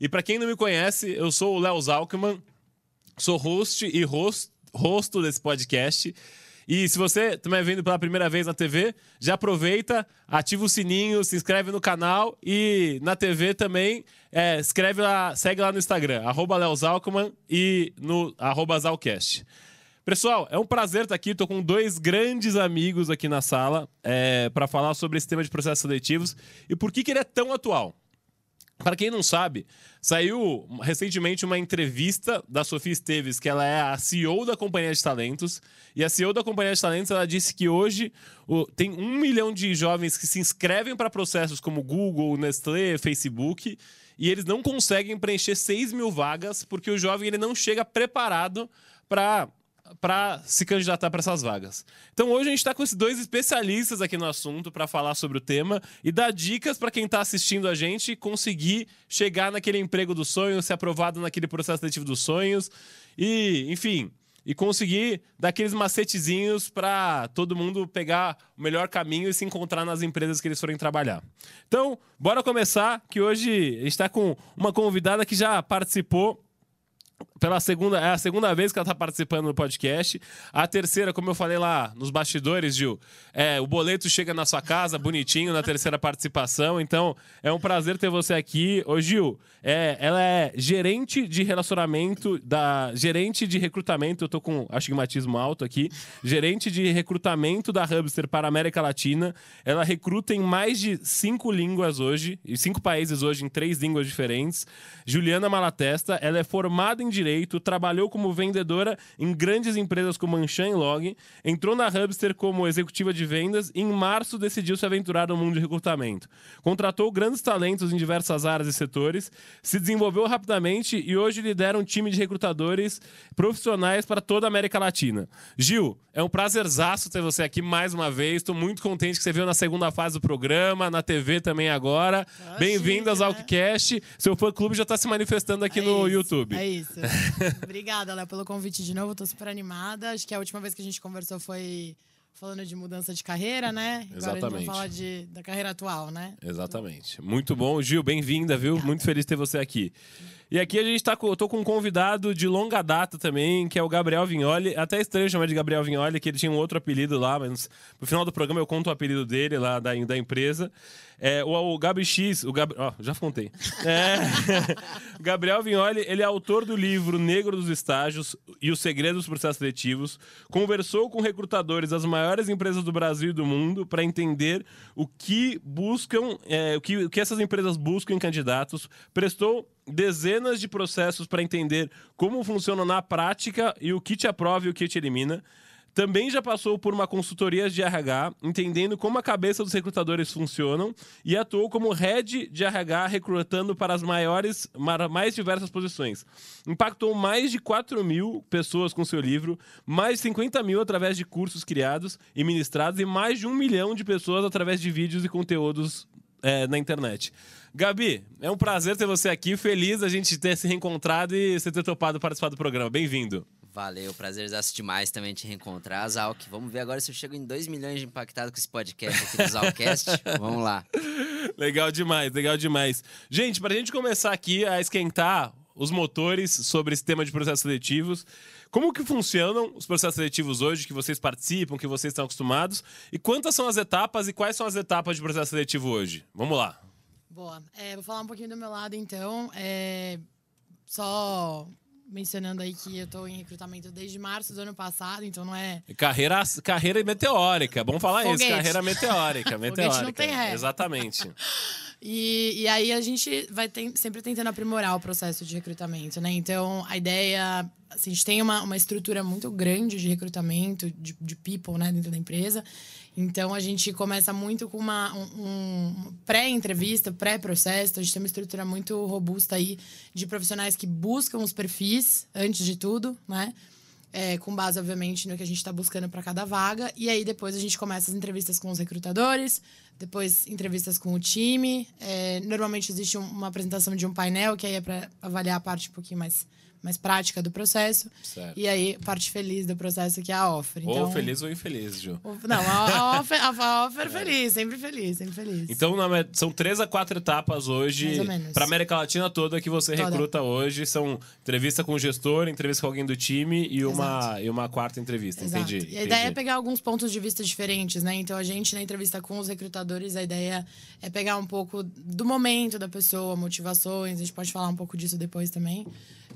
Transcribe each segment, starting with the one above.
E para quem não me conhece, eu sou o Léo Zalkman, sou host e rosto desse podcast. E se você também é vendo pela primeira vez na TV, já aproveita, ativa o sininho, se inscreve no canal e na TV também é, escreve lá, segue lá no Instagram, arroba Léo Zalkman e no arroba Zalcast. Pessoal, é um prazer estar aqui. Estou com dois grandes amigos aqui na sala é, para falar sobre esse tema de processos seletivos e por que, que ele é tão atual. Para quem não sabe, saiu recentemente uma entrevista da Sofia Esteves, que ela é a CEO da Companhia de Talentos. E a CEO da Companhia de Talentos ela disse que hoje o, tem um milhão de jovens que se inscrevem para processos como Google, Nestlé, Facebook, e eles não conseguem preencher 6 mil vagas porque o jovem ele não chega preparado para para se candidatar para essas vagas. Então hoje a gente está com esses dois especialistas aqui no assunto para falar sobre o tema e dar dicas para quem está assistindo a gente conseguir chegar naquele emprego dos sonhos, ser aprovado naquele processo seletivo dos sonhos e, enfim, e conseguir dar aqueles macetezinhos para todo mundo pegar o melhor caminho e se encontrar nas empresas que eles forem trabalhar. Então, bora começar, que hoje a gente está com uma convidada que já participou pela segunda, é a segunda vez que ela está participando do podcast. A terceira, como eu falei lá nos bastidores, Gil, é, o boleto chega na sua casa bonitinho na terceira participação. Então, é um prazer ter você aqui. Ô, Gil, é, ela é gerente de relacionamento, da gerente de recrutamento. Eu tô com astigmatismo alto aqui. Gerente de recrutamento da Hubster para a América Latina. Ela recruta em mais de cinco línguas hoje, em cinco países hoje, em três línguas diferentes. Juliana Malatesta, ela é formada em direito, trabalhou como vendedora em grandes empresas como Anshan e Log, entrou na Hubster como executiva de vendas e em março decidiu se aventurar no mundo de recrutamento. Contratou grandes talentos em diversas áreas e setores, se desenvolveu rapidamente e hoje lidera um time de recrutadores profissionais para toda a América Latina. Gil, é um prazerzaço ter você aqui mais uma vez. Estou muito contente que você veio na segunda fase do programa, na TV também agora. Bem-vindo ao Zalkcast. Seu fã-clube já está se manifestando aqui é no isso, YouTube. É isso. Obrigada, Léo, pelo convite de novo. Estou super animada. Acho que a última vez que a gente conversou foi falando de mudança de carreira, né? Agora Exatamente. vamos falar de, da carreira atual, né? Exatamente. Muito bom. Gil, bem-vinda, viu? Muito feliz ter você aqui. E aqui a gente tá com, eu tô com um convidado de longa data também, que é o Gabriel Vignoli. Até estranho chamar de Gabriel Vignoli, que ele tinha um outro apelido lá, mas no final do programa eu conto o apelido dele lá da, da empresa. É, o, o Gabi X, o Gab, ó, já contei. É, Gabriel Vignoli, ele é autor do livro Negro dos Estágios e os Segredos dos Processos Seletivos. Conversou com recrutadores das maiores empresas do Brasil e do mundo para entender o que buscam, é, o, que, o que essas empresas buscam em candidatos. Prestou dezenas de processos para entender como funciona na prática e o que te aprova e o que te elimina. Também já passou por uma consultoria de RH, entendendo como a cabeça dos recrutadores funcionam, e atuou como head de RH, recrutando para as maiores, mais diversas posições. Impactou mais de 4 mil pessoas com seu livro, mais de 50 mil através de cursos criados e ministrados, e mais de um milhão de pessoas através de vídeos e conteúdos é, na internet. Gabi, é um prazer ter você aqui. Feliz a gente ter se reencontrado e você ter topado participar do programa. Bem-vindo. Valeu, prazer demais também te reencontrar, Zalk. Vamos ver agora se eu chego em 2 milhões de impactados com esse podcast aqui do Zalcast. Vamos lá. Legal demais, legal demais. Gente, pra gente começar aqui a esquentar os motores sobre esse tema de processos seletivos, como que funcionam os processos seletivos hoje, que vocês participam, que vocês estão acostumados, e quantas são as etapas e quais são as etapas de processo seletivo hoje? Vamos lá. Boa. É, vou falar um pouquinho do meu lado, então. É, só mencionando aí que eu tô em recrutamento desde março do ano passado, então não é. Carreira, carreira meteórica, bom falar Foguete. isso. Carreira meteórica. meteórica. não tem ré. Exatamente. E, e aí a gente vai sempre tentando aprimorar o processo de recrutamento, né? Então a ideia. Assim, a gente tem uma, uma estrutura muito grande de recrutamento, de, de people, né, dentro da empresa. Então a gente começa muito com uma um, um pré-entrevista, pré-processo. A gente tem uma estrutura muito robusta aí de profissionais que buscam os perfis antes de tudo, né? É, com base, obviamente, no que a gente está buscando para cada vaga. E aí, depois, a gente começa as entrevistas com os recrutadores, depois, entrevistas com o time. É, normalmente, existe um- uma apresentação de um painel, que aí é para avaliar a parte um pouquinho mais, mais prática do processo. Certo. E aí, parte feliz do processo que é a offer. Então, Ou feliz ou infeliz, Ju. Não, a, a offer, a, offer feliz, sempre feliz, sempre feliz. Então, na são três a quatro etapas hoje para América Latina toda que você Toda. recruta hoje. São entrevista com o gestor, entrevista com alguém do time e uma, e uma quarta entrevista. Exato. Entendi. E a ideia é entendi. pegar alguns pontos de vista diferentes, né? Então, a gente, na entrevista com os recrutadores, a ideia é pegar um pouco do momento da pessoa, motivações, a gente pode falar um pouco disso depois também.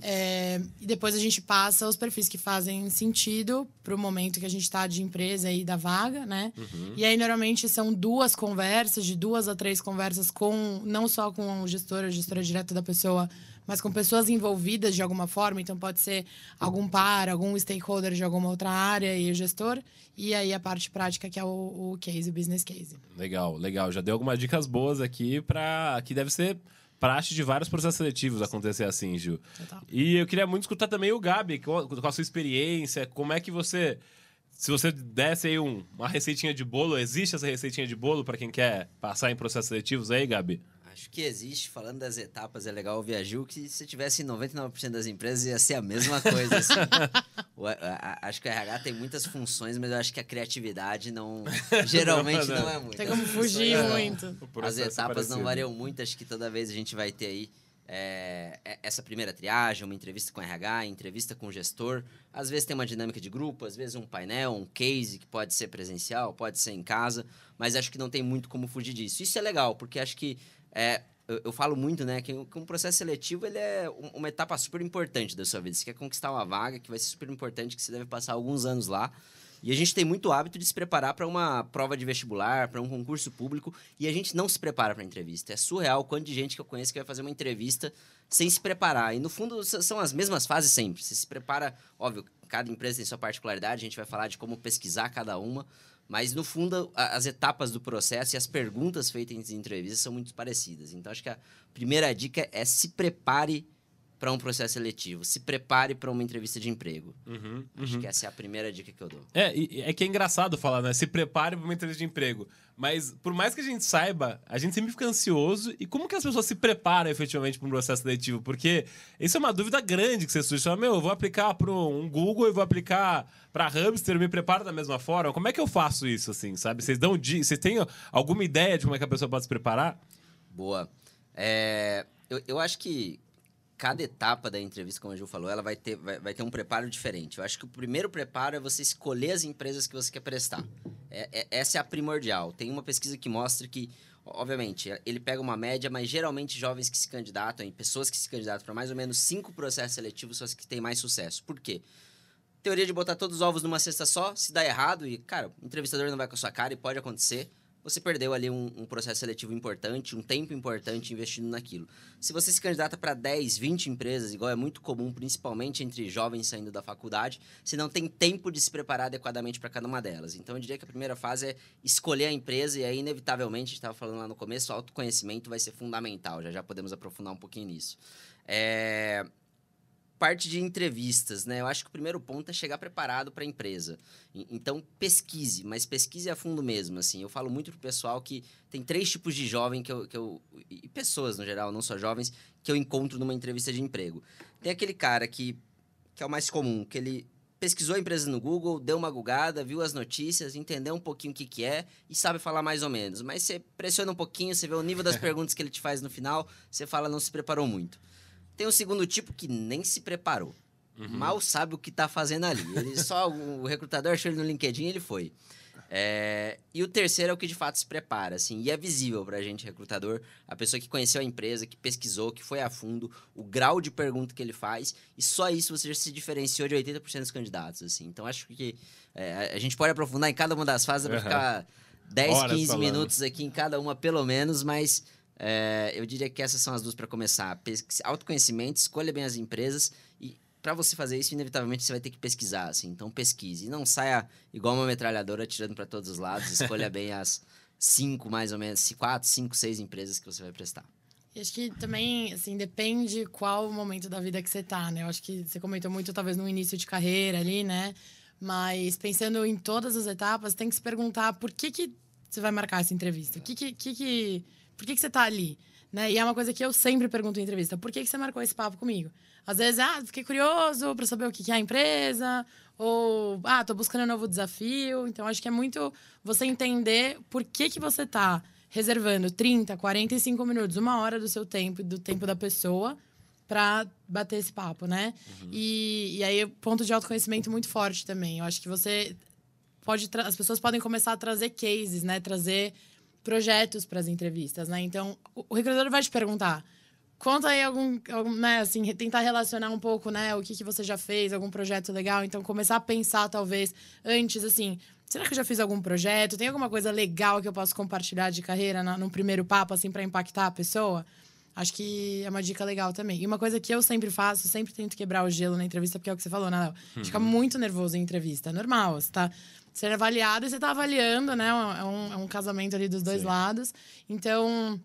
É, e depois a gente passa os perfis que fazem sentido para o momento que a gente está de empresa e da vaga, né? E aí, normalmente, são duas conversas, de duas a três conversas com, não só com o gestor, a gestora direta da pessoa, mas com pessoas envolvidas de alguma forma. Então, pode ser algum par, algum stakeholder de alguma outra área e o gestor. E aí, a parte prática, que é o, o case, o business case. Legal, legal. Já deu algumas dicas boas aqui para que deve ser praxe de vários processos seletivos acontecer assim, Gil. Total. E eu queria muito escutar também o Gabi, com a, com a sua experiência, como é que você. Se você desse aí um- uma receitinha de bolo, existe essa receitinha de bolo para quem quer passar em processos seletivos aí, Gabi? Acho que existe, falando das etapas, é legal ouvir a Gil, que se tivesse em 99% das empresas ia ser a mesma coisa. assim. O- a- a- acho que o RH tem muitas funções, mas eu acho que a criatividade não. Geralmente não é muito. Tem como fugir É. muito. O As etapas parecido. não variam muito, acho que toda vez a gente vai ter aí é, é- essa primeira triagem, uma entrevista com RH, entrevista com o gestor. Às vezes tem uma dinâmica de grupo, às vezes um painel, um case que pode ser presencial, pode ser em casa, mas acho que não tem muito como fugir disso. Isso é legal, porque acho que é, eu, eu falo muito, né, que, um- processo seletivo ele é um- uma etapa super importante da sua vida. Você quer conquistar uma vaga que vai ser super importante, que você deve passar alguns anos lá. E a gente tem muito hábito de se preparar para uma prova de vestibular, para um concurso público, e a gente não se prepara para entrevista. É surreal o quanto de gente que eu conheço que vai fazer uma entrevista sem se preparar. E no fundo são as mesmas fases sempre. Você se prepara, óbvio, cada empresa tem sua particularidade, a gente vai falar de como pesquisar cada uma, mas no fundo a- as etapas do processo e as perguntas feitas em entrevistas são muito parecidas. Então acho que a primeira dica é se prepare para um processo seletivo, se prepare para uma entrevista de emprego. Uhum, Acho uhum. que essa é a primeira dica que eu dou. É, é que é engraçado falar, né? Se prepare para uma entrevista de emprego. Mas, por mais que a gente saiba, a gente sempre fica ansioso. E como que as pessoas se preparam efetivamente para um processo seletivo? Porque isso é uma dúvida grande que você surge. Fala, meu, eu vou aplicar para um Google e vou aplicar para Hamster, eu me preparo da mesma forma. Como é que eu faço isso, assim, sabe? Vocês dão Vocês têm alguma ideia de como é que a pessoa pode se preparar? Boa. É, eu, eu acho que cada etapa da entrevista, como a Ju falou, ela vai ter, vai, vai ter um preparo diferente. Eu acho que o primeiro preparo é você escolher as empresas que você quer prestar. É- é- essa é a primordial. Tem uma pesquisa que mostra que, obviamente, ele pega uma média, mas geralmente jovens que se candidatam, e pessoas que se candidatam para mais ou menos cinco processos seletivos são as que têm mais sucesso. Por quê? Teoria de botar todos os ovos numa cesta só, se dá errado, e, cara, o entrevistador não vai com a sua cara e pode acontecer você perdeu ali um, um processo seletivo importante, um tempo importante investindo naquilo. Se você se candidata para 10, 20 empresas, igual é muito comum, principalmente entre jovens saindo da faculdade, você não tem tempo de se preparar adequadamente para cada uma delas. Então, eu diria que a primeira fase é escolher a empresa, e aí, inevitavelmente, a gente estava falando lá no começo, o autoconhecimento vai ser fundamental. Já já podemos aprofundar um pouquinho nisso. É, parte de entrevistas, né? Eu acho que o primeiro ponto é chegar preparado para a empresa. Então, pesquise, mas pesquise a fundo mesmo, assim. Eu falo muito pro pessoal que tem três tipos de jovem que eu, que eu... E pessoas, no geral, não só jovens, que eu encontro numa entrevista de emprego. Tem aquele cara que, que é o mais comum, que ele pesquisou a empresa no Google, deu uma gugada, viu as notícias, entendeu um pouquinho o que, que é e sabe falar mais ou menos. Mas você pressiona um pouquinho, você vê o nível das perguntas que ele te faz no final, você fala, não se preparou muito. Tem o segundo tipo que nem se preparou. Mal sabe o que tá fazendo ali. Ele só o recrutador achou ele no LinkedIn e ele foi. É, e o terceiro é o que de fato se prepara, assim, e é visível pra gente, recrutador, a pessoa que conheceu a empresa, que pesquisou, que foi a fundo, o grau de pergunta que ele faz, e só isso você já se diferenciou de 80% dos candidatos, assim. Então acho que é, a gente pode aprofundar em cada uma das fases, pra Aham. ficar 10, Horas 15 falando. minutos aqui em cada uma, pelo menos, mas é, eu diria que essas são as duas para começar. Pesquisa- Autoconhecimento, escolha bem as empresas e para você fazer isso, inevitavelmente você vai ter que pesquisar, assim. Então pesquise e não saia igual uma metralhadora atirando para todos os lados. Escolha bem as cinco, mais ou menos, quatro, cinco, seis empresas que você vai prestar. E acho que também, assim, depende qual o momento da vida que você tá, né? Eu acho que você comentou muito, talvez, no início de carreira ali, né? Mas pensando em todas as etapas, tem que se perguntar por que, que você vai marcar essa entrevista. O que que, que, que- por que, que você tá ali? Né? E é uma coisa que eu sempre pergunto em entrevista: por que, que você marcou esse papo comigo? Às vezes, ah, fiquei curioso para saber o que é a empresa, ou ah, tô buscando um novo desafio. Então, acho que é muito você entender por que, que você tá reservando 30, 45 minutos, uma hora do seu tempo e do tempo da pessoa para bater esse papo, né? Uhum. E, e aí, ponto de autoconhecimento muito forte também. Eu acho que você pode. As pessoas podem começar a trazer cases, né? Trazer projetos para as entrevistas, né? Então, o, recrutador vai te perguntar. Conta aí algum, algum, né, assim, tentar relacionar um pouco, né, o que, que você já fez, algum projeto legal. Então, começar a pensar, talvez, antes, assim, será que eu já fiz algum projeto? Tem alguma coisa legal que eu posso compartilhar de carreira no, no primeiro papo, assim, para impactar a pessoa? Acho que é uma dica legal também. E uma coisa que eu sempre faço, sempre tento quebrar o gelo na entrevista, porque é o que você falou, né, Léo? Uhum. Fica muito nervoso em entrevista. É normal. Você tá sendo avaliado e você tá avaliando, né? É um, é um casamento ali dos dois Sim. lados. Então,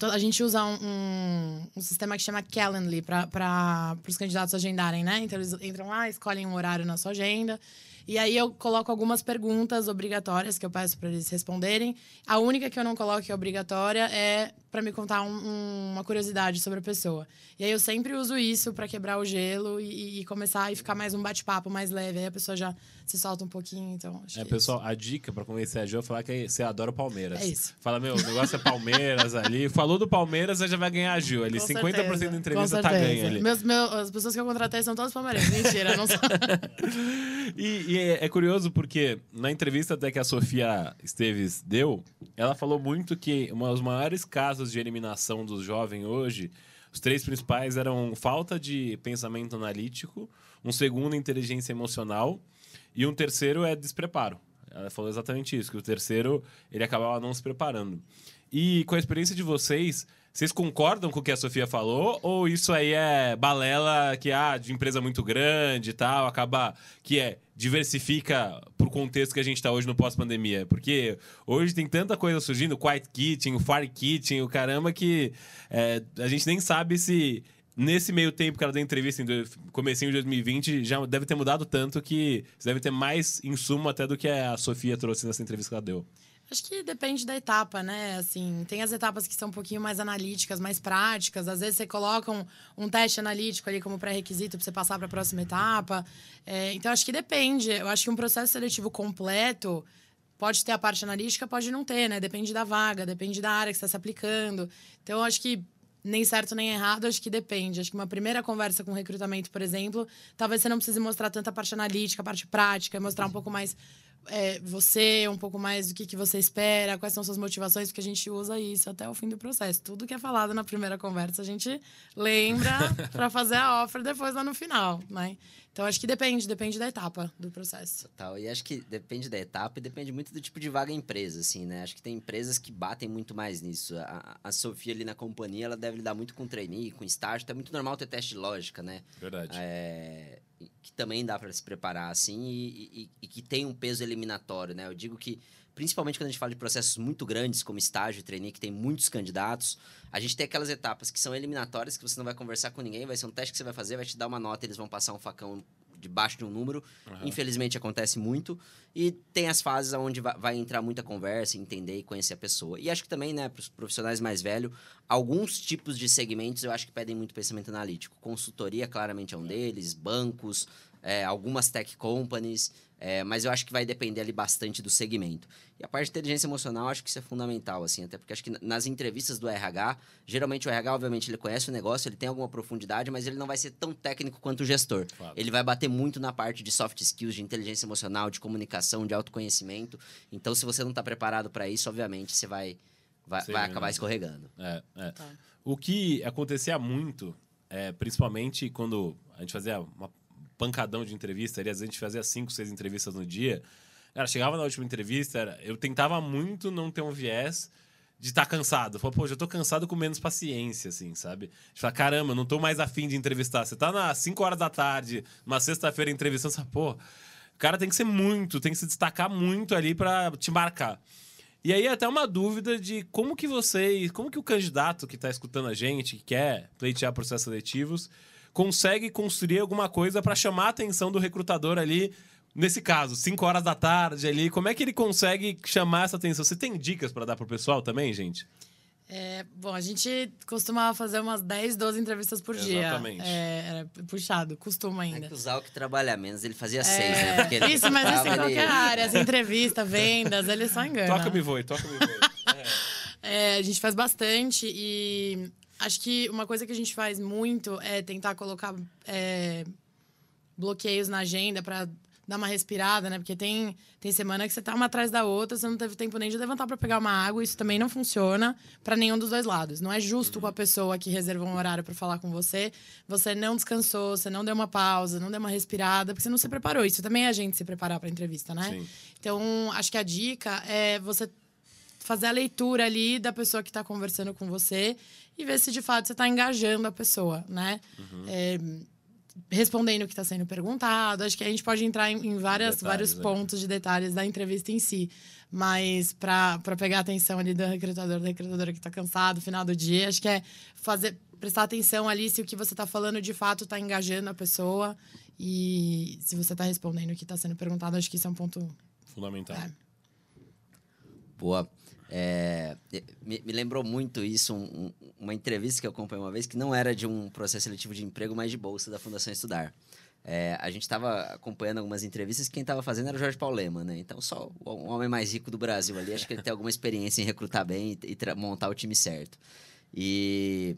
a gente usa um, um, um, sistema que chama Calendly para os candidatos agendarem, né? Então, eles entram lá, escolhem um horário na sua agenda. E aí eu coloco algumas perguntas obrigatórias que eu peço para eles responderem. A única que eu não coloco que é obrigatória é para me contar um, uma curiosidade sobre a pessoa. E aí eu sempre uso isso para quebrar o gelo e, e, começar e ficar mais um bate-papo mais leve. Aí a pessoa já se solta um pouquinho, então... é, é pessoal, isso. a dica para convencer a Jo é falar que você adora o Palmeiras. É isso. Fala, meu, o negócio é Palmeiras ali. Falou do Palmeiras, você já vai ganhar a Gil. Ali, Com 50% certeza. da entrevista tá ganha ali. Meus, meus, as pessoas que eu contratei são todas palmeirenses. Mentira, não são. e, e é, é curioso porque na entrevista até que a Sofia Esteves deu, ela falou muito que um dos maiores casos de eliminação dos jovens hoje, os três principais eram falta de pensamento analítico, um segundo, inteligência emocional, e um terceiro é despreparo. Ela falou exatamente isso, que o terceiro ele acabava não se preparando. E com a experiência de vocês, vocês concordam com o que a Sofia falou? Ou isso aí é balela que há ah, de empresa muito grande e tal, acaba que é diversifica pro contexto que a gente está hoje no pós-pandemia? Porque hoje tem tanta coisa surgindo, o Quiet Kitchen, o Fire Kitchen, o caramba, que é, a gente nem sabe se nesse meio tempo que ela deu entrevista, em comecinho de 2020, já deve ter mudado tanto que você deve ter mais insumo até do que a Sofia trouxe nessa entrevista que ela deu. Acho que depende da etapa, né? Assim, tem as etapas que são um pouquinho mais analíticas, mais práticas. Às vezes você coloca um, um teste analítico ali como pré-requisito para você passar para a próxima etapa. É, então, acho que depende. Eu acho que um processo seletivo completo pode ter a parte analítica, pode não ter, né? Depende da vaga, depende da área que você está se aplicando. Então, acho que nem certo nem errado, acho que depende. Acho que uma primeira conversa com recrutamento, por exemplo, talvez você não precise mostrar tanta parte analítica, parte prática, mostrar um pouco mais é, você, um pouco mais do que, que você espera, quais são suas motivações, porque a gente usa isso até o fim do processo. Tudo que é falado na primeira conversa, a gente lembra para fazer a offer depois lá no final, né? Então, acho que depende, depende da etapa do processo. Total. E acho que depende da etapa e depende muito do tipo de vaga empresa, assim, né? Acho que tem empresas que batem muito mais nisso. A, a Sofia ali na companhia, ela deve lidar muito com trainee, com estágio. Então, é muito normal ter teste de lógica, né? Verdade. É, que também dá para se preparar, assim, e, e, e que tem um peso eliminatório, né? Eu digo que principalmente quando a gente fala de processos muito grandes, como estágio e trainee, que tem muitos candidatos, a gente tem aquelas etapas que são eliminatórias, que você não vai conversar com ninguém, vai ser um teste que você vai fazer, vai te dar uma nota, eles vão passar um facão debaixo de um número. Uhum. Infelizmente acontece muito. E tem as fases onde vai entrar muita conversa, entender e conhecer a pessoa. E acho que também, né, para os profissionais mais velhos, alguns tipos de segmentos eu acho que pedem muito pensamento analítico. Consultoria, claramente, é um deles, bancos, é, algumas tech companies. É, mas eu acho que vai depender ali bastante do segmento. E a parte de inteligência emocional, acho que isso é fundamental, assim, até porque acho que nas entrevistas do RH, geralmente o RH, obviamente, ele conhece o negócio, ele tem alguma profundidade, mas ele não vai ser tão técnico quanto o gestor. Claro. Ele vai bater muito na parte de soft skills, de inteligência emocional, de comunicação, de autoconhecimento. Então, se você não está preparado para isso, obviamente, você vai, vai, Sim, vai acabar escorregando. É, é. Tá. O que acontecia muito, é, principalmente quando a gente fazia uma pancadão de entrevista. Aliás, a gente fazia cinco, seis entrevistas no dia. Cara, chegava na última entrevista, era, eu tentava muito não ter um viés de estar tá cansado. Falei, pô, já tô cansado com menos paciência, assim, sabe? De falar, caramba, não tô mais afim de entrevistar. Você tá nas 5 horas da tarde, uma sexta-feira entrevistando, você pô, o cara tem que ser muito, tem que se destacar muito ali para te marcar. E aí até uma dúvida de como que vocês, como que o candidato que está escutando a gente, que quer pleitear processos seletivos, consegue construir alguma coisa para chamar a atenção do recrutador ali. Nesse caso, 5 horas da tarde ali, como é que ele consegue chamar essa atenção? Você tem dicas para dar pro pessoal também, gente? É, bom, a gente costumava fazer umas 10, 12 entrevistas por dia. Exatamente. É, era puxado, costuma É ainda. que o Zal que trabalha menos, ele fazia É, seis, né? Porque ele Isso, mas isso em qualquer área. As entrevistas, vendas, ele só engana. Toca-me voe, toca-me voe. É, a gente faz bastante e acho que uma coisa que a gente faz muito é tentar colocar é, bloqueios na agenda para dar uma respirada, né? Porque tem, tem semana que você tá uma atrás da outra, você não teve tempo nem de levantar para pegar uma água, isso também não funciona para nenhum dos dois lados. Não é justo com a pessoa que reservou um horário para falar com você, você não descansou, você não deu uma pausa, não deu uma respirada, porque você não se preparou. Isso também é a gente se preparar para entrevista, né? Sim. Então, acho que a dica é você fazer a leitura ali da pessoa que está conversando com você e ver se de fato você está engajando a pessoa, né? Uhum. É, respondendo o que está sendo perguntado. Acho que a gente pode entrar em, em várias, Detalhes, vários né? pontos de detalhes da entrevista em si. Mas para pegar a atenção ali do recrutador, da recrutadora que está cansado no final do dia, acho que é fazer prestar atenção ali se o que você está falando de fato está engajando a pessoa e se você está respondendo o que está sendo perguntado. Acho que isso é um ponto Fundamental. É. Boa. É, me, me lembrou muito isso, um- um- uma entrevista que eu acompanhei uma vez, que não era de um processo seletivo de emprego, mas de bolsa da Fundação Estudar. É, a gente estava acompanhando algumas entrevistas, quem estava fazendo era o Jorge Paulema, né? Então, só o homem mais rico do Brasil ali, acho que ele tem alguma experiência em recrutar bem e, e montar o time certo. E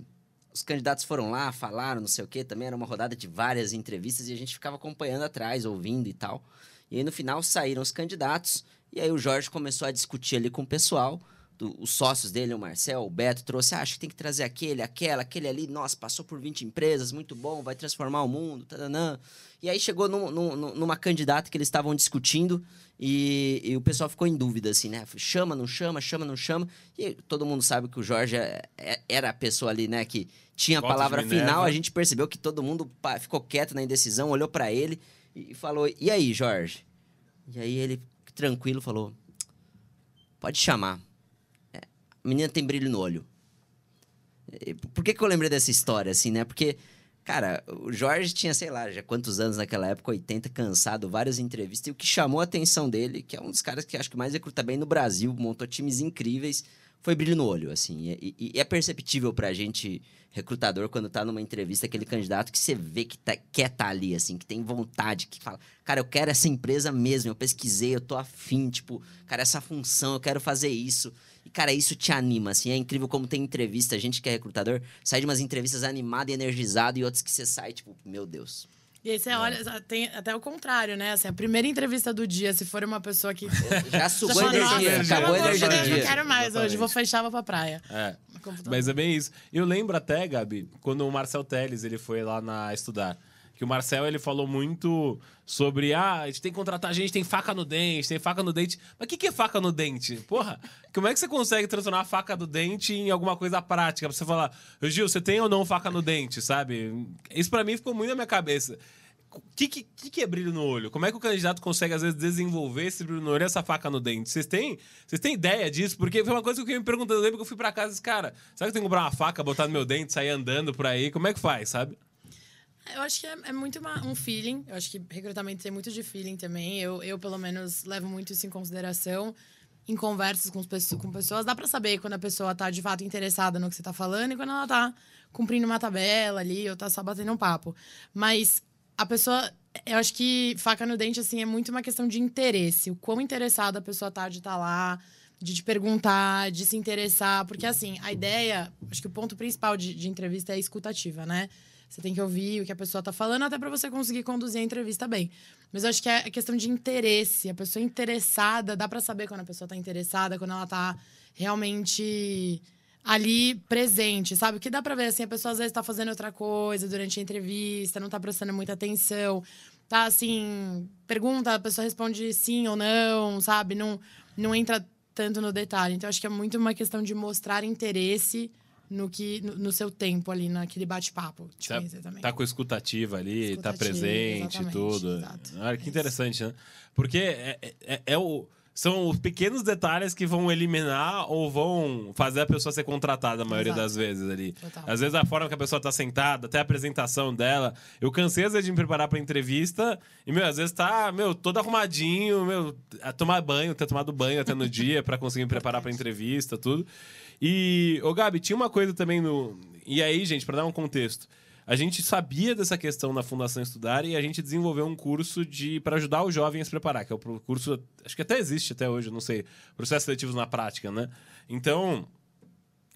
os candidatos foram lá, falaram, não sei o quê, também era uma rodada de várias entrevistas e a gente ficava acompanhando atrás, ouvindo e tal. E aí, no final, saíram os candidatos e aí o Jorge começou a discutir ali com o pessoal, do- os sócios dele, o Marcel, o Beto, trouxe, ah, acho que tem que trazer aquele, aquela, aquele ali, nossa, passou por 20 empresas, muito bom, vai transformar o mundo, tadanã. E aí chegou num- num- numa candidata que eles estavam discutindo e, e o pessoal ficou em dúvida, assim, né? Chama, não chama, chama, não chama. E todo mundo sabe que o Jorge é- é- era a pessoa ali, né, que tinha a palavra final, a gente percebeu que todo mundo ficou quieto na indecisão, olhou pra ele e falou, e aí, Jorge? E aí ele, tranquilo, falou: Pode chamar. É, a menina tem brilho no olho. E Por que, que eu lembrei dessa história, assim, né? Porque, cara, o Jorge tinha, sei lá, já quantos anos naquela época, 80, cansado, várias entrevistas. E o que chamou a atenção dele, que é um dos caras que acho que mais recruta bem no Brasil, montou times incríveis, foi brilho no olho, assim. E, e- e é perceptível pra gente, recrutador, quando tá numa entrevista, aquele candidato que você vê que tá- quer estar ali, assim, que tem vontade, que fala, cara, eu quero essa empresa mesmo, eu pesquisei, eu tô afim, tipo, cara, essa função, eu quero fazer isso. E, cara, isso te anima, assim, é incrível como tem entrevista, a gente que é recrutador, sai de umas entrevistas animado e energizado e outras que você sai, tipo, meu Deus. E aí você olha, tem até o contrário, né? Assim, a primeira entrevista do dia, se for uma pessoa que. Já sugou a energia, "Nossa, acabou a energia do dia. Não quero mais hoje, Exatamente. vou fechar, vou pra praia. É. Mas é bem isso. Eu lembro até, Gabi, quando o Marcel Teles ele foi lá na estudar. Que o Marcel ele falou muito sobre ah, a gente tem que contratar gente, tem faca no dente, tem faca no dente. Mas o que, que é faca no dente? Porra, como é que você consegue transformar a faca do dente em alguma coisa prática? Pra você falar, Gil, você tem ou não faca no dente, sabe? Isso pra mim ficou muito na minha cabeça. O que, que, que é brilho no olho? Como é que o candidato consegue, às vezes, desenvolver esse brilho no olho e essa faca no dente? Vocês têm, vocês têm ideia disso? Porque foi uma coisa que eu me perguntando. Eu lembro que eu fui pra casa e disse, cara, será que eu tenho que comprar uma faca, botar no meu dente, sair andando por aí? Como é que faz, sabe? Eu acho que é, é muito uma- um feeling. Eu acho que recrutamento tem muito de feeling também. Eu, eu, pelo menos, levo muito isso em consideração. Em conversas com, com pessoas, dá pra saber quando a pessoa tá de fato interessada no que você tá falando e quando ela tá cumprindo uma tabela ali ou tá só batendo um papo. Mas a pessoa. Eu acho que faca no dente, assim, é muito uma questão de interesse. O quão interessada a pessoa tá de estar lá, de te perguntar, de se interessar. Porque, assim, a ideia, acho que o ponto principal de, de entrevista é a escutativa, né? Você tem que ouvir o que a pessoa tá falando, até para você conseguir conduzir a entrevista bem. Mas eu acho que é questão de interesse. A pessoa interessada, dá para saber quando a pessoa tá interessada, quando ela tá realmente ali presente, sabe? O que dá pra ver, assim, a pessoa às vezes tá fazendo outra coisa durante a entrevista, não tá prestando muita atenção, tá assim, pergunta, a pessoa responde sim ou não, sabe? Não, não entra tanto no detalhe. Então, acho que é muito uma questão de mostrar interesse no que no, no seu tempo ali, naquele bate-papo. Te Tá, conhecer também. tá com escutativa ali, tá Escutativa, presente e tudo. exato. Olha, que É isso. interessante, né? Porque é, é- é o. são os pequenos detalhes que vão eliminar ou vão fazer a pessoa ser contratada a maioria Exato. das vezes ali. Total. Às vezes a forma que a pessoa tá sentada, até a apresentação dela. Eu cansei às vezes de me preparar pra entrevista e, meu, às vezes tá, meu, todo arrumadinho, meu, a tomar banho, ter tomado banho até no dia pra conseguir me preparar pra entrevista, tudo. E, ô Gabi, tinha uma coisa também no. E aí, gente, pra dar um contexto. A gente sabia dessa questão na Fundação Estudar e a gente desenvolveu um curso de para ajudar o jovem a se preparar, que é o curso, acho que até existe até hoje, não sei, processos seletivos na prática, né? Então,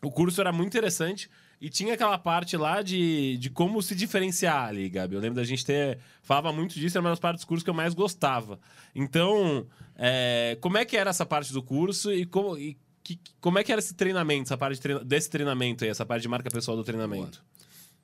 o curso era muito interessante e tinha aquela parte lá de, de como se diferenciar ali, Gabi. Eu lembro da gente ter. Falava muito disso, era uma das partes do curso que eu mais gostava. Então, é, como é que era essa parte do curso e como, e que- como é que era esse treinamento, essa parte de treina- desse treinamento aí, essa parte de marca pessoal do treinamento?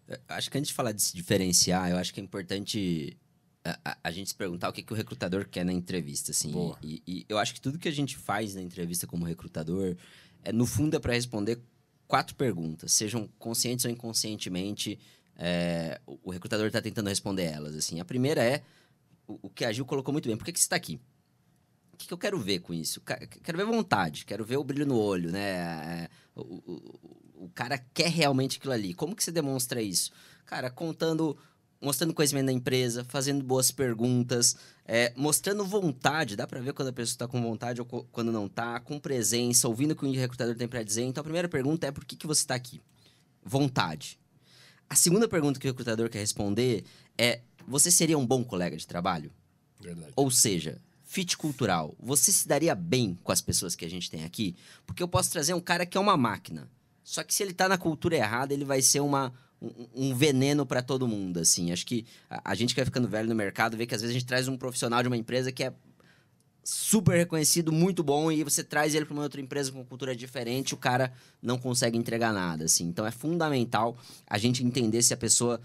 É, Acho que antes de falar de se diferenciar, eu acho que é importante a, a- a gente se perguntar o que, que o recrutador quer na entrevista, assim. Boa. E, e eu acho que tudo que a gente faz na entrevista como recrutador, é, no fundo, é para responder quatro perguntas, sejam conscientes ou inconscientemente, é, o, o recrutador está tentando responder elas, assim. A primeira é o, o que a Gil colocou muito bem. Por que, que você está aqui? O que, que eu quero ver com isso? Quero ver vontade, quero ver o brilho no olho, né? É, O, o- o cara quer realmente aquilo ali. Como que você demonstra isso? Cara, contando, mostrando conhecimento da empresa, fazendo boas perguntas, é, mostrando vontade. Dá pra ver quando a pessoa tá com vontade ou co- quando não tá, com presença, ouvindo o que o recrutador tem pra dizer. Então, a primeira pergunta é por que, que você tá aqui? Vontade. A segunda pergunta que o recrutador quer responder é: você seria um bom colega de trabalho? Verdade. Ou seja, fit cultural. Você se daria bem com as pessoas que a gente tem aqui? Porque eu posso trazer um cara que é uma máquina. Só que se ele tá na cultura errada, ele vai ser uma, um, um veneno para todo mundo, assim. Acho que a, a gente que vai ficando velho no mercado vê que às vezes a gente traz um profissional de uma empresa que é super reconhecido, muito bom, e você traz ele para uma outra empresa com cultura diferente, o cara não consegue entregar nada, assim. Então é fundamental a gente entender se a pessoa